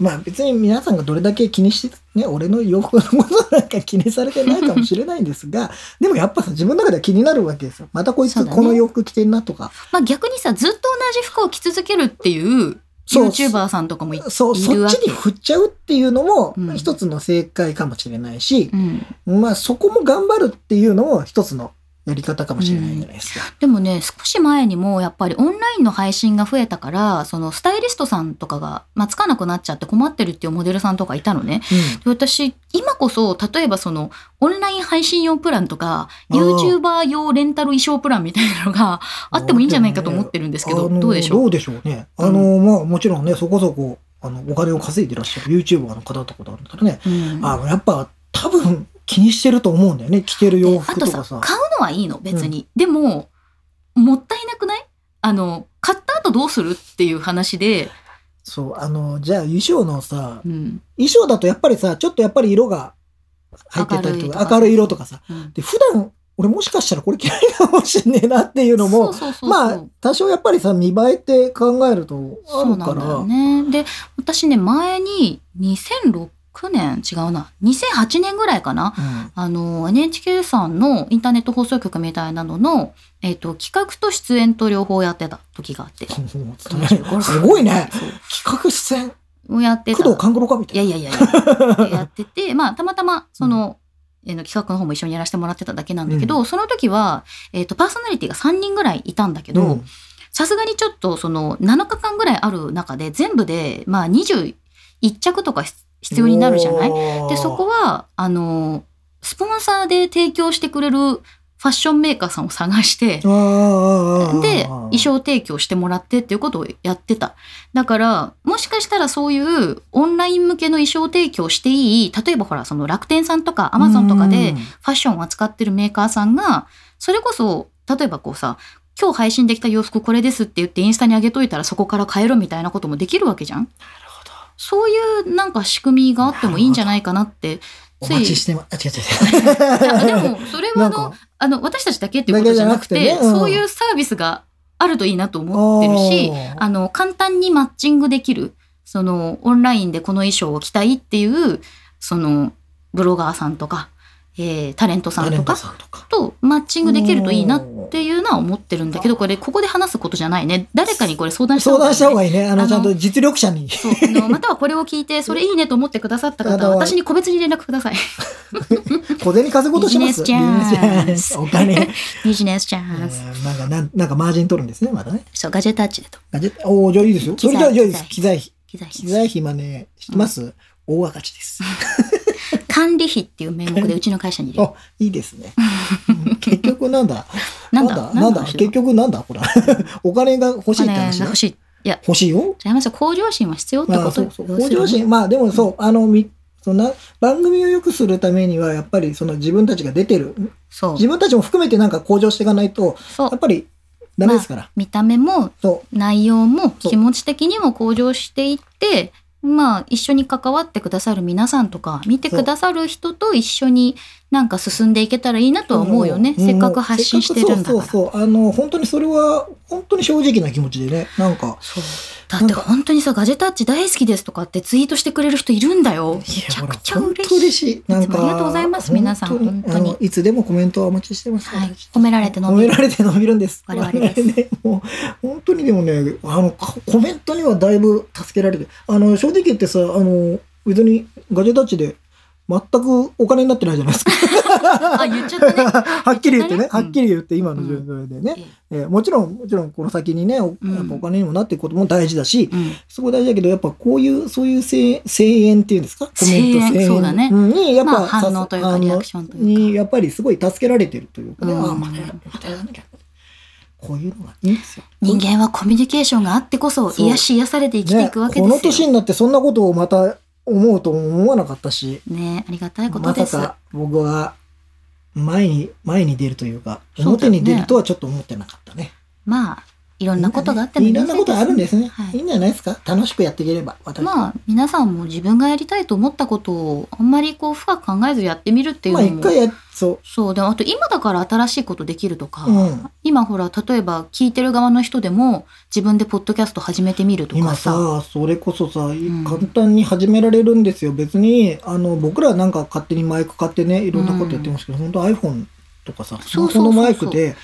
まあ別に皆さんがどれだけ気にして、ね、俺の洋服のことなんか気にされてないかもしれないんですが、でもやっぱさ、自分の中では気になるわけですよ。またこいつこの洋服着てんなとか。まあ逆にさずっと同じ服を着続けるっていう YouTuber さんとかもいそう、そっちに振っちゃうっていうのもうん。一つの正解かもしれないし、うん、まあそこも頑張るっていうのも一つのやり方かもしれないじゃないですか。でもね少し前にもやっぱりオンラインの配信が増えたからそのスタイリストさんとかが、まあ、つかなくなっちゃって困ってるっていうモデルさんとかいたのね。で私今こそ例えばそのオンライン配信用プランとか YouTuber 用レンタル衣装プランみたいなのがあってもいいんじゃないかと思ってるんですけど、あのどうでしょう？どうでしょうね。あの、まあもちろんね、そこそこ、あの、お金を稼いでらっしゃる YouTuber の方とかだったらね、うんあの、やっぱ多分気にしてると思うんだよね。着てる洋あとさ服とかさ。のはいいの別に、でももったいなくない？あの買った後どうするっていう話で、そう、あの、じゃあ衣装のさ、うん。衣装だとやっぱりさ、ちょっとやっぱり色が入ってたりとか、明るいとか明るい色とかさ。うん。で、普段、俺もしかしたらこれ嫌いかもしんねえなっていうのも、まあ、多少やっぱりさ、見栄えって考えるとあそうるから。なんだよね。で、私ね、前に2006年？違うな。2008年ぐらいかな？うんあの、NHK さんのインターネット放送局みたいなのの、えっ、と、企画と出演と両方やってた時があって。すごいね。企画出演？をやってた。工藤官九郎かみたいな。いやいやいやいや。やってて、まあ、たまたま、その、えーの企画の方も一緒にやらせてもらってただけなんだけど、その時は、えっ、と、パーソナリティが3人ぐらいいたんだけど、うんさすがにちょっとその7日間ぐらいある中で全部でまあ21着とか必必要になるじゃない？でそこはあのスポンサーで提供してくれるファッションメーカーさんを探してで衣装提供してもらってっていうことをやってた。だからもしかしたらそういうオンライン向けの衣装提供していい例えばほらその楽天さんとかアマゾンとかでうん。ファッションを扱ってるメーカーさんがそれこそ例えばこうさ今日配信できた洋服これですって言ってインスタに上げといたらそこから買えるみたいなこともできるわけじゃん？そういうなんか仕組みがあってもいいんじゃないかなってお待ちしてま、あ、違う違う違う。でもそれはのか、あの私たちだけっていうことじゃなくてねうん。そういうサービスがあるといいなと思ってるしあの簡単にマッチングできるそのオンラインでこの衣装を着たいっていうそのブロガーさんとか、えータレントさんとかとマッチングできるといいなっていうのは思ってるんだけどこれここで話すことじゃないね誰かにこれ相談した相談した方がいいねいいね。あの、ちゃんと実力者に。そうまたはこれを聞いて それいいねと思ってくださった方は私に個別に連絡ください 小銭稼ぐことします。ビジネスチャンスお金。ビジネスチャえンスーなんか、なんなんかマージン取るんですね、まだね。そうガジェタッチでとガジェおーじゃあいいですよ。それじゃあ、いいです。機機材費。機材費機材費今ね、知ってます？大赤字です。管理費っていう名目でうちの会社に入れる。あ、いいですね。うん。結局なんだ。なんだ？なんだ？結局なんだ？ほら。お金が欲しいって話欲しい。いや欲しいよ。じゃあまず向上心は必要ってまあ、ことそう。そう。向上心、まあでもそう、あの、み、そんな、番組を良くするためには、やっぱりその自分たちが出てる、そう。自分たちも含めてなんか向上していかないと、そう。やっぱりダメですから。見た目もそ内容も気持ち的にも向上していってまあ一緒に関わってくださる皆さんとか見てくださる人と一緒になんか進んでいけたらいいなとは思うよね、ん。せっかく発信してるんだから。そうそうそう。あの、本当にそれは、本当に正直な気持ちでね、なんか、そうだって本当にさガジェタッチ大好きですとかってツイートしてくれる人いるんだよめちゃくちゃ嬉しいい。なんか、ありがとうございます皆さん本当にいつでもコメントをお待ちしてます。はい褒められて伸褒びるめられて伸びるんです。我々です ね、もう、本当にでもね、あの、ココメントにはだいぶ助けられて、あの、正直言ってさ、あの、別にガジェタッチで全くお金になってないじゃないですか。あ言っちゃったね。はっきり言ってね、うんはっきり言って今の状況でね。ええーもちろん、もちろんこの先にね、やっぱお金にもなっていくことも大事だし、うん。すごい大事だけど、やっぱこういう、そういう声声援っていうんですか？コメント、声援そうだね。んに、やっぱ、まあ反応というかさリアクションというか。に、やっぱりすごい助けられてるというかね、うん。ああ、またやらなきゃ。こういうのがいいんですよ。人間はコミュニケーションがあってこそ癒し癒されて生きていくわけですよ。ね。この年になってそんなことをまた思うと思わなかったし、ねありがたいことまです。さか僕は前に、前に出るというか、表に出るとはちょっと思ってなかったね。まあいろんなことがあってもいろんなことあるんですね。はいいいんじゃないですか？楽しくやっていければ、私。まあ皆さんも自分がやりたいと思ったことをあんまりこう深く考えずやってみるっていうまあのも、一回や、そそうでもあと今だから新しいことできるとか、う。うん。今ほら例えば聞いてる側の人でも自分でポッドキャスト始めてみると今かささ、それこそさ、ん簡単に始められるんですよ。別に、あの、僕らなんか勝手にマイク買ってね、いろんなことやってますけど、本当 iPhone とかさ、スそうそうそうそうマホのマイクで、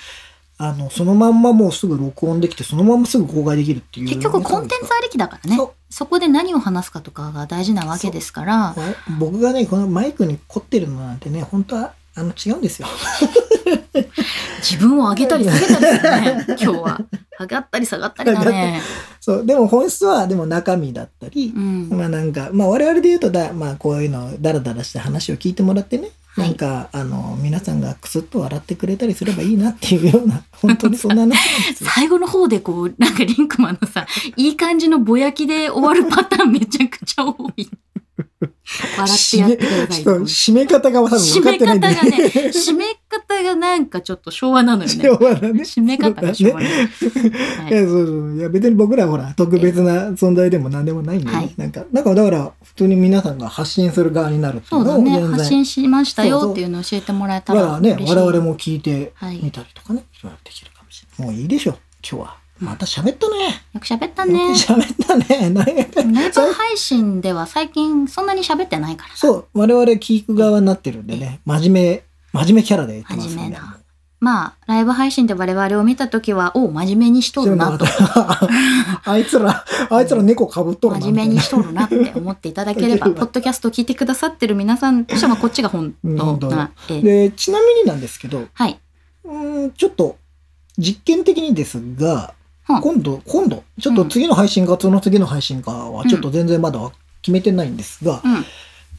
あの、そのまんまもうすぐ録音できて、そのまますぐ公開できるっていう。結局コンテンツありきだからね。そう。そこで何を話すかとかが大事なわけですから。まあ僕がね、このマイクに凝ってるのなんてね、本当は、あの、違うんですよ。自分を上げたり下げたりするね。今日は。上がったり下がったりだね。そう、でも本質は、でも中身だったりう、ん。まあなんか、まあ我々で言うとだ、まあこういうのをダラダラして話を聞いてもらってね、はいなんか、あの、皆さんがクスッと笑ってくれたりすればいいなっていうような、本当にそんな話。最後の方でこうなんかリンクマンのさいい感じのぼやきで終わるパターンめちゃくちゃ多い笑ってやってくださいそう締め方が多分分かってないんで、締め方がね 締め方がなんかちょっと昭和なのよね昭和だね。締め方が昭和ね。ねはいいや、そうそう。いや、別に僕らはほら、特別な存在でも何でもないんでね。はいなんか、なんかだから、普通に皆さんが発信する側になるっていそううだのを現在。ね発信しましたそうそうよっていうのを教えてもらえただかららね、嬉しい我々も聞いてはいみたりとかね、いろいろできるかもしれない。もういいでしょ、今日は。また喋ったね。よく喋ったね。喋ったね。ライブ配信では最近そんなに喋ってないから。そう、我々聞く側になってるんでね、真面目、真面目キャラで言ってますんで。真面目な。まあライブ配信で我々を見た時はお真面目にしとるなと。あいつら、あいつら猫かぶっとるな。真面目にしとるなって思っていただければ、ポッドキャストを聞いてくださってる皆さんとしては、こっちが本当な、ええ。で、ちなみになんですけど、はい。うーん、ちょっと、実験的にですが、はあ今度、今度、ちょっと次の配信か、その次の配信かは、ちょっと全然まだ決めてないんですが、うん。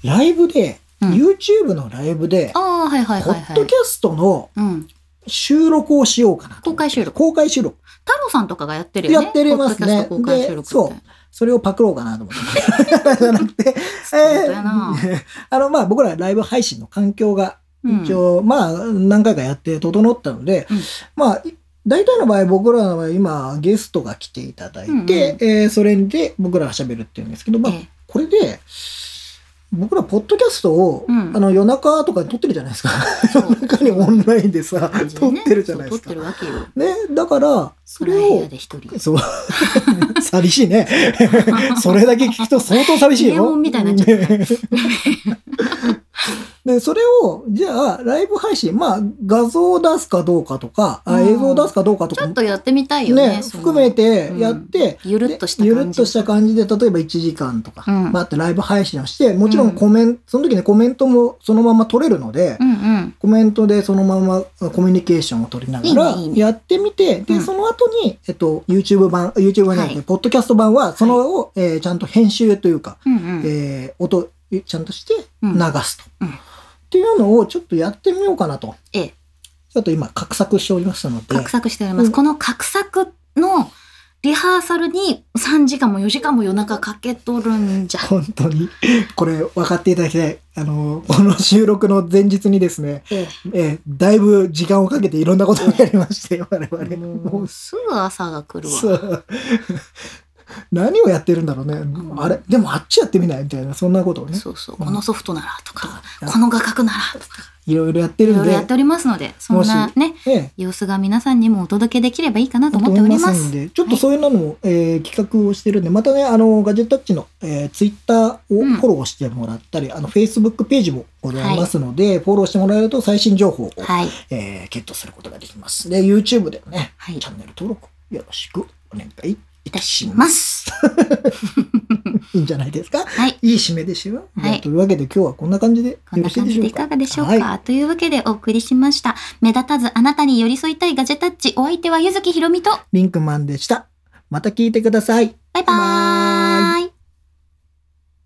ライブで、うん YouTube のライブで、ああ、はいはいポッドキ。ャストのうん。収録をしようかな。公開収録公開収録。太郎さんとかがやってるよね。やってますね公開収録そうそれをパクろうかなと思って。じゃなくて、そうだよなえー あの、まあ、僕らライブ配信の環境が、うん一応、まあ、何回かやって整ったので、うんまあ、い大体の場合、僕らの場合、今、ゲストが来ていただいて、うんうんえーそれで僕らが喋るっていうんですけど、まあ、ええこれで、僕らポッドキャストを、うんあの夜中とかに撮ってるじゃないですか。夜中にオンラインでさ、ね撮ってるじゃないですか撮って。るわけよ。ね、だから、それを。そう。寂しいね。それだけ聞くと相当寂しいよ。レモンみたいになっちゃっ で、それを、じゃあ、ライブ配信、まあ、画像を出すかどうかとか、あうん。映像を出すかどうかとか。もちょっとやってみたいよね。ね、含めてやって、ゆるっとした感じ。でゆるっとした感じで、例えば1時間とか、うん。まあ、あってライブ配信をして、もちろんコメント、その時にコメントもそのまま取れるので、うんうん。コメントでそのままコミュニケーションを取りながらいいねいいね。やってみて、で、うん。その後に、えっと、YouTube 版、YouTube 版じゃなくて、はい。ポッドキャスト版は、そのを、えーちゃんと編集というか、うんうん。えー音、ちゃんとしてうん流すと。うんっていうのをちょっとやってみようかなと。ええ。ちょっと今、画策しておりましたので。画策しております。うんこの画策のリハーサルに3時間も4時間も夜中かけとるんじゃ。本当に、これ分かっていただきたい。あの、この収録の前日にですね、ええーだいぶ時間をかけていろんなことをやりまして、我々。え。もうすぐ朝が来るわ。何をやってるんだろうね。あれ？でもあっちやってみない？みたいな、そんなことをね。そうそう。このソフトならとか、うんこの画角ならとか、いろいろやってるんで。いろいろやっておりますので、そんなね、ええ様子が皆さんにもお届けできればいいかなと思っております。ちょっとそういうのも、えー企画をしてるんで、またね、あの、ガジェットタッチの、えー、ツイッターをうんフォローしてもらったり、あの、フェイスブックページもございますので、フォローしてもらえると最新情報を、はい。えーゲットすることができます。で、YouTube でもね、はいチャンネル登録よろしくお願いいたししま。ますす。いいんじゃないですか？はい。いい締めでしょ、はいというわけで今日はこんな感じでよこんろしいでしょうか？な感じでいかがでしょうか、はいというわけでお送りしました。目立たずあなたに寄り添いたいガジェタッチ。お相手はゆずきひろみと、リンクマンでした。また聞いてください。バイバーイ